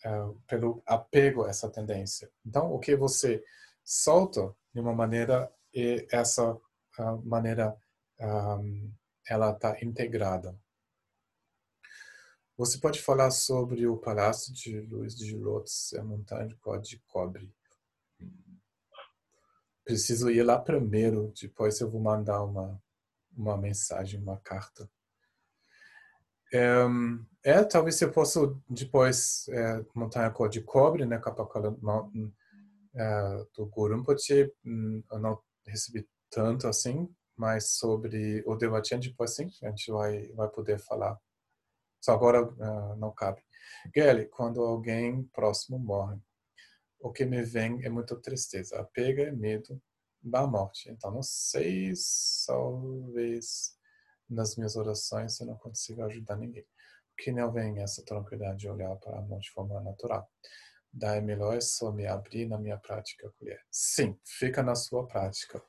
uh, pelo apego essa tendência. Então, o que você solta de uma maneira e essa uh, maneira um, ela está integrada. Você pode falar sobre o Palácio de Luz de Lotus, a montanha de cobre. Preciso ir lá primeiro, depois eu vou mandar uma, uma mensagem, uma carta. É, é, talvez eu possa depois é, montanha cor de cobre, né, Capacala Mountain é, do Gurumpoche, hum, eu não recebi tanto assim, mas sobre o Devachan depois sim, a gente vai, vai poder falar. Só agora uh, não cabe. Gelly, quando alguém próximo morre, o que me vem é muita tristeza, apego e medo da morte. Então, não sei, talvez nas minhas orações eu não consigo ajudar ninguém. Que não vem essa tranquilidade de olhar para a morte de forma natural. Daí melhor só me abrir na minha prática colher. Sim, fica na sua prática.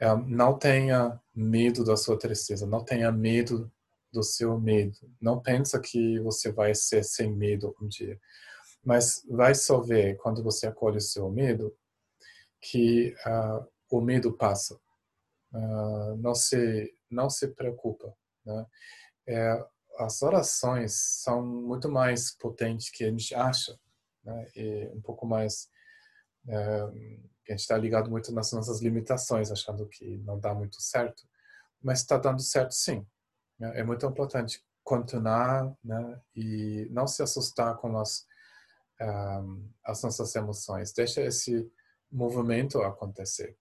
É, não tenha medo da sua tristeza, não tenha medo do seu medo. Não pensa que você vai ser sem medo um dia. Mas vai só ver, quando você acolhe o seu medo, que uh, o medo passa. Uh, não se não se preocupa. Né? É, as orações são muito mais potentes que a gente acha, né? e um pouco mais é, a gente está ligado muito nas nossas limitações, achando que não dá muito certo, mas está dando certo sim. Né? É muito importante continuar né? e não se assustar com as um, as nossas emoções. Deixa esse movimento acontecer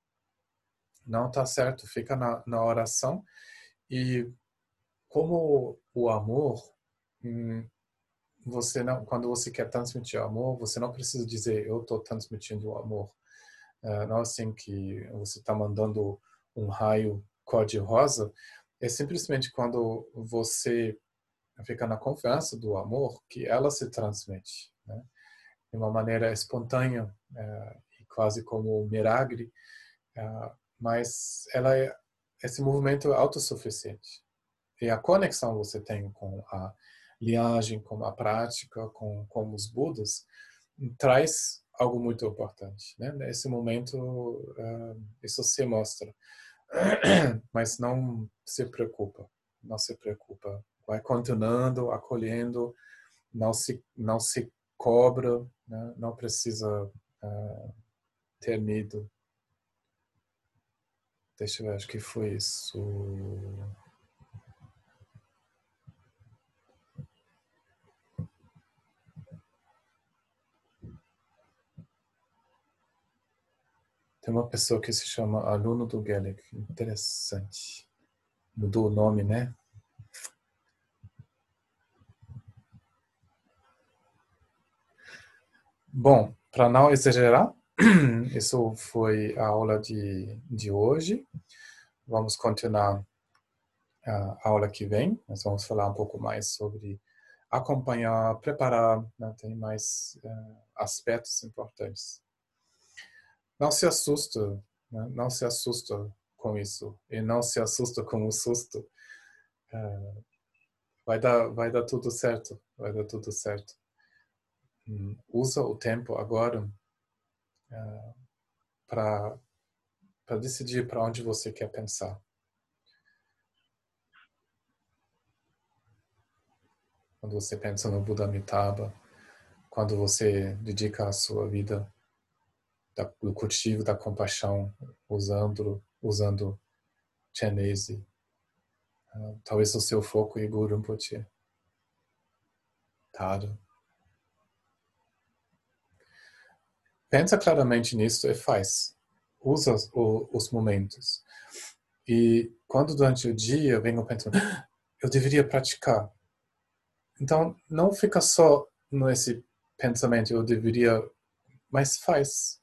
não está certo, fica na, na oração. E como o amor hum, você não, quando você quer transmitir amor, você não precisa dizer eu estou transmitindo o amor. Uh, não é assim que você está mandando um raio cor-de-rosa. É simplesmente quando você fica na confiança do amor que ela se transmite, né? De uma maneira espontânea uh, e quase como um milagre. Uh, mas ela é esse movimento autossuficiente. E a conexão você tem com a linhagem, com a prática, com, com os Budas, traz algo muito importante. Né? Nesse momento, uh, isso se mostra. Mas não se preocupa, não se preocupa. Vai continuando, acolhendo, não se, não se cobra, né? não precisa uh, ter medo. Deixa eu ver, acho que foi isso. Tem uma pessoa que se chama aluno do Gaelic. Interessante. Mudou o nome, né? Bom, para não exagerar, isso foi a aula de, de hoje. Vamos continuar a aula que vem. Nós vamos falar um pouco mais sobre acompanhar, preparar. Né? Tem mais uh, aspectos importantes. Não se assusta, né? não se assusta com isso e não se assusta com o susto. Uh, vai dar, vai dar tudo certo, vai dar tudo certo. Usa o tempo agora uh, para para decidir para onde você quer pensar. Quando você pensa no Buda Amitabha, quando você dedica a sua vida do cultivo da compaixão, usando, usando Chenese. Uh, talvez o seu foco em Guru Rinpoche. Tado. Pensa claramente nisso e faz. Usa os, os momentos. E quando durante o dia venho pensando, ah, eu deveria praticar. Então, não fica só nesse pensamento, eu deveria, mas faz.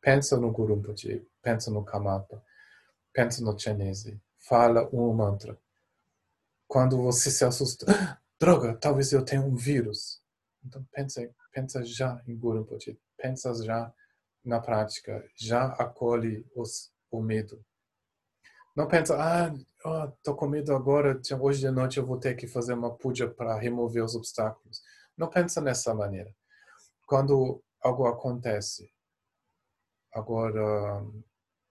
Pensa no Guru Rinpoche, pensa no Kamapa, pensa no Chenese, fala um mantra. Quando você se assusta, ah, droga, talvez eu tenha um vírus. Então pensa, pensa já em Guru Rinpoche, pensa já na prática, já acolhe os, o medo. Não pensa, ah, oh, com medo agora, hoje de noite eu vou ter que fazer uma puja para remover os obstáculos. Não pensa nessa maneira. Quando algo acontece, Agora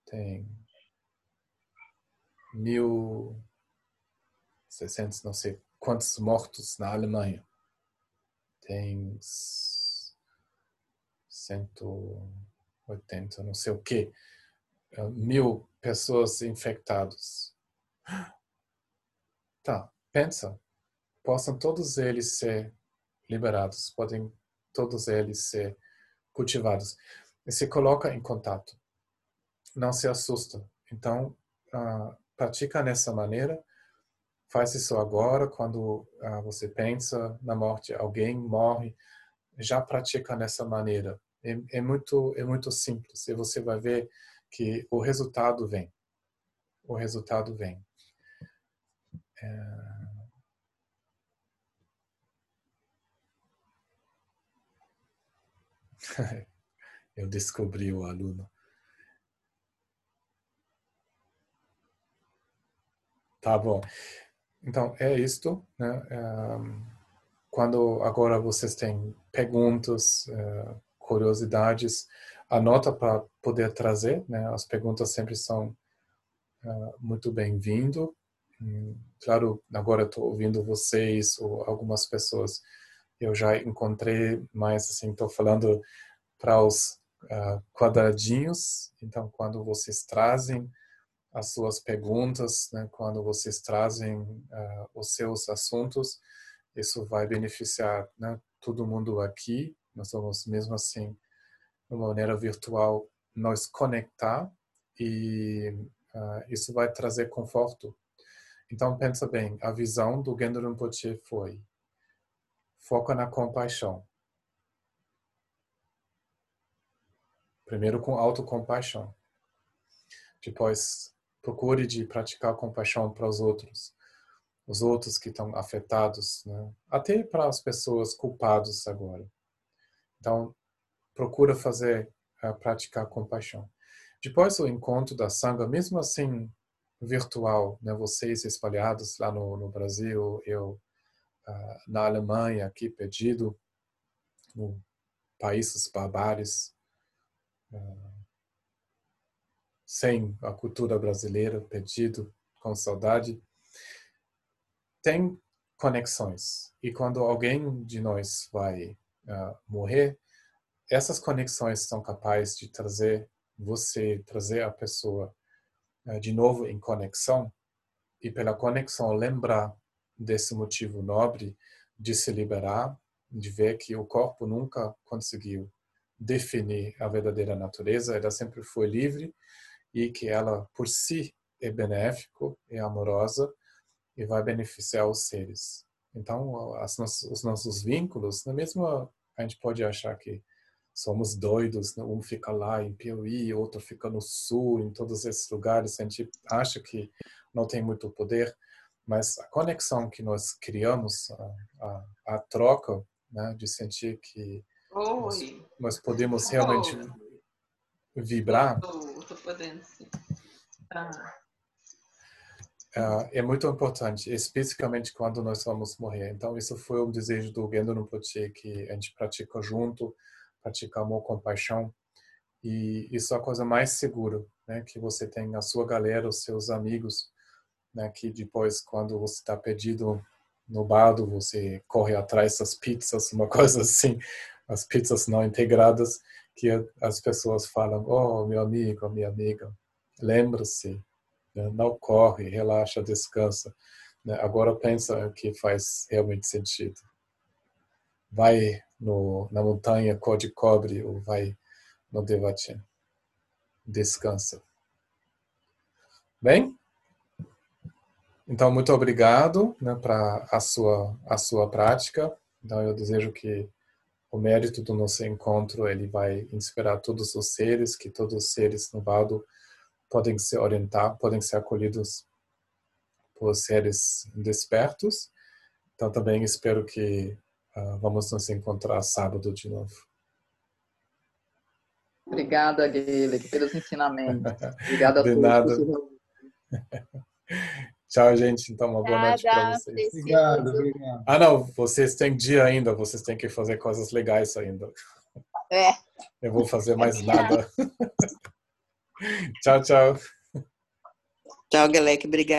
tem mil seiscentos, não sei quantos mortos na Alemanha. Tem 180, não sei o que, mil pessoas infectadas. Tá, pensa, possam todos eles ser liberados, podem todos eles ser cultivados e se coloca em contato. Não se assusta. Então, uh, pratica nessa maneira. Faz isso agora, quando uh, você pensa na morte, alguém morre, já pratica nessa maneira. É, é, muito, é muito simples e você vai ver que o resultado vem. O resultado vem. É... eu descobri o aluno. Tá bom. Então, é isto. Né? Quando agora vocês têm perguntas, eh, curiosidades, anota para poder trazer. Né? As perguntas sempre são eh, muito bem-vindo. Claro, agora estou ouvindo vocês ou algumas pessoas eu já encontrei, mas assim estou falando para os uh, quadradinhos. Então, quando vocês trazem as suas perguntas, né, quando vocês trazem uh, os seus assuntos, isso vai beneficiar né, todo mundo aqui. Nós vamos, mesmo assim, de uma maneira virtual, nos conectar e uh, isso vai trazer conforto. Então, pensa bem, a visão do Gendro Rinpoche foi foca na compaixão. Primeiro com autocompaixão. Depois, procure de praticar compaixão para os outros. Os outros que estão afetados, né? até para as pessoas culpadas agora. Então, procura fazer, uh, praticar compaixão. Depois o encontro da sanga, mesmo assim virtual, né? vocês espalhados lá no, no Brasil, eu uh, na Alemanha, aqui perdido, no países barbares, uh, sem a cultura brasileira, perdido, com saudade, tem conexões. E quando alguém de nós vai uh, morrer, essas conexões são capazes de trazer você, trazer a pessoa uh, de novo em conexão e pela conexão lembrar desse motivo nobre de se liberar, de ver que o corpo nunca conseguiu definir a verdadeira natureza, ela sempre foi livre e que ela por si é benéfico, é amorosa e vai beneficiar os seres. Então, as, os nossos vínculos, na mesma a gente pode achar que somos doidos, né? um fica lá em Piauí, outro fica no sul, em todos esses lugares, a gente acha que não tem muito poder, mas a conexão que nós criamos, a, a, a troca, né, de sentir que nós, nós, podemos realmente vibrar, Estou podendo, sim. Ah. É muito importante, especificamente quando nós vamos morrer. Então, isso foi um desejo do Gendo Rinpoche, que a gente pratica junto, pratica amor, compaixão, e isso é a coisa mais segura, né? Que você tem a sua galera, os seus amigos, né? Que depois, quando você está perdido no bardo, você corre atrás das pizzas, uma coisa assim, as pizzas não integradas, que as pessoas falam, oh, meu amigo, minha amiga, lembra-se, né? não corre, relaxa, descansa. Né? Agora pensa que faz realmente sentido. Vai no, na montanha cor de cobre ou vai no Devatin. Descansa. Bem? Então, muito obrigado né, para a sua, a sua prática. Então, eu desejo que o mérito do nosso encontro ele vai inspirar todos os seres, que todos os seres no Valdo podem se orientar, podem ser acolhidos por seres despertos. Então, também espero que uh, vamos nos encontrar sábado de novo. Obrigada, Guilherme, pelos ensinamentos. Obrigada a de todos. Nada. Tchau, gente. Então, uma boa noite para vocês. Obrigado, obrigado. Ah, não, vocês têm dia ainda, vocês têm que fazer coisas legais ainda. É. Eu vou fazer mais nada. tchau, tchau. Tchau, Guilherme. Obrigada.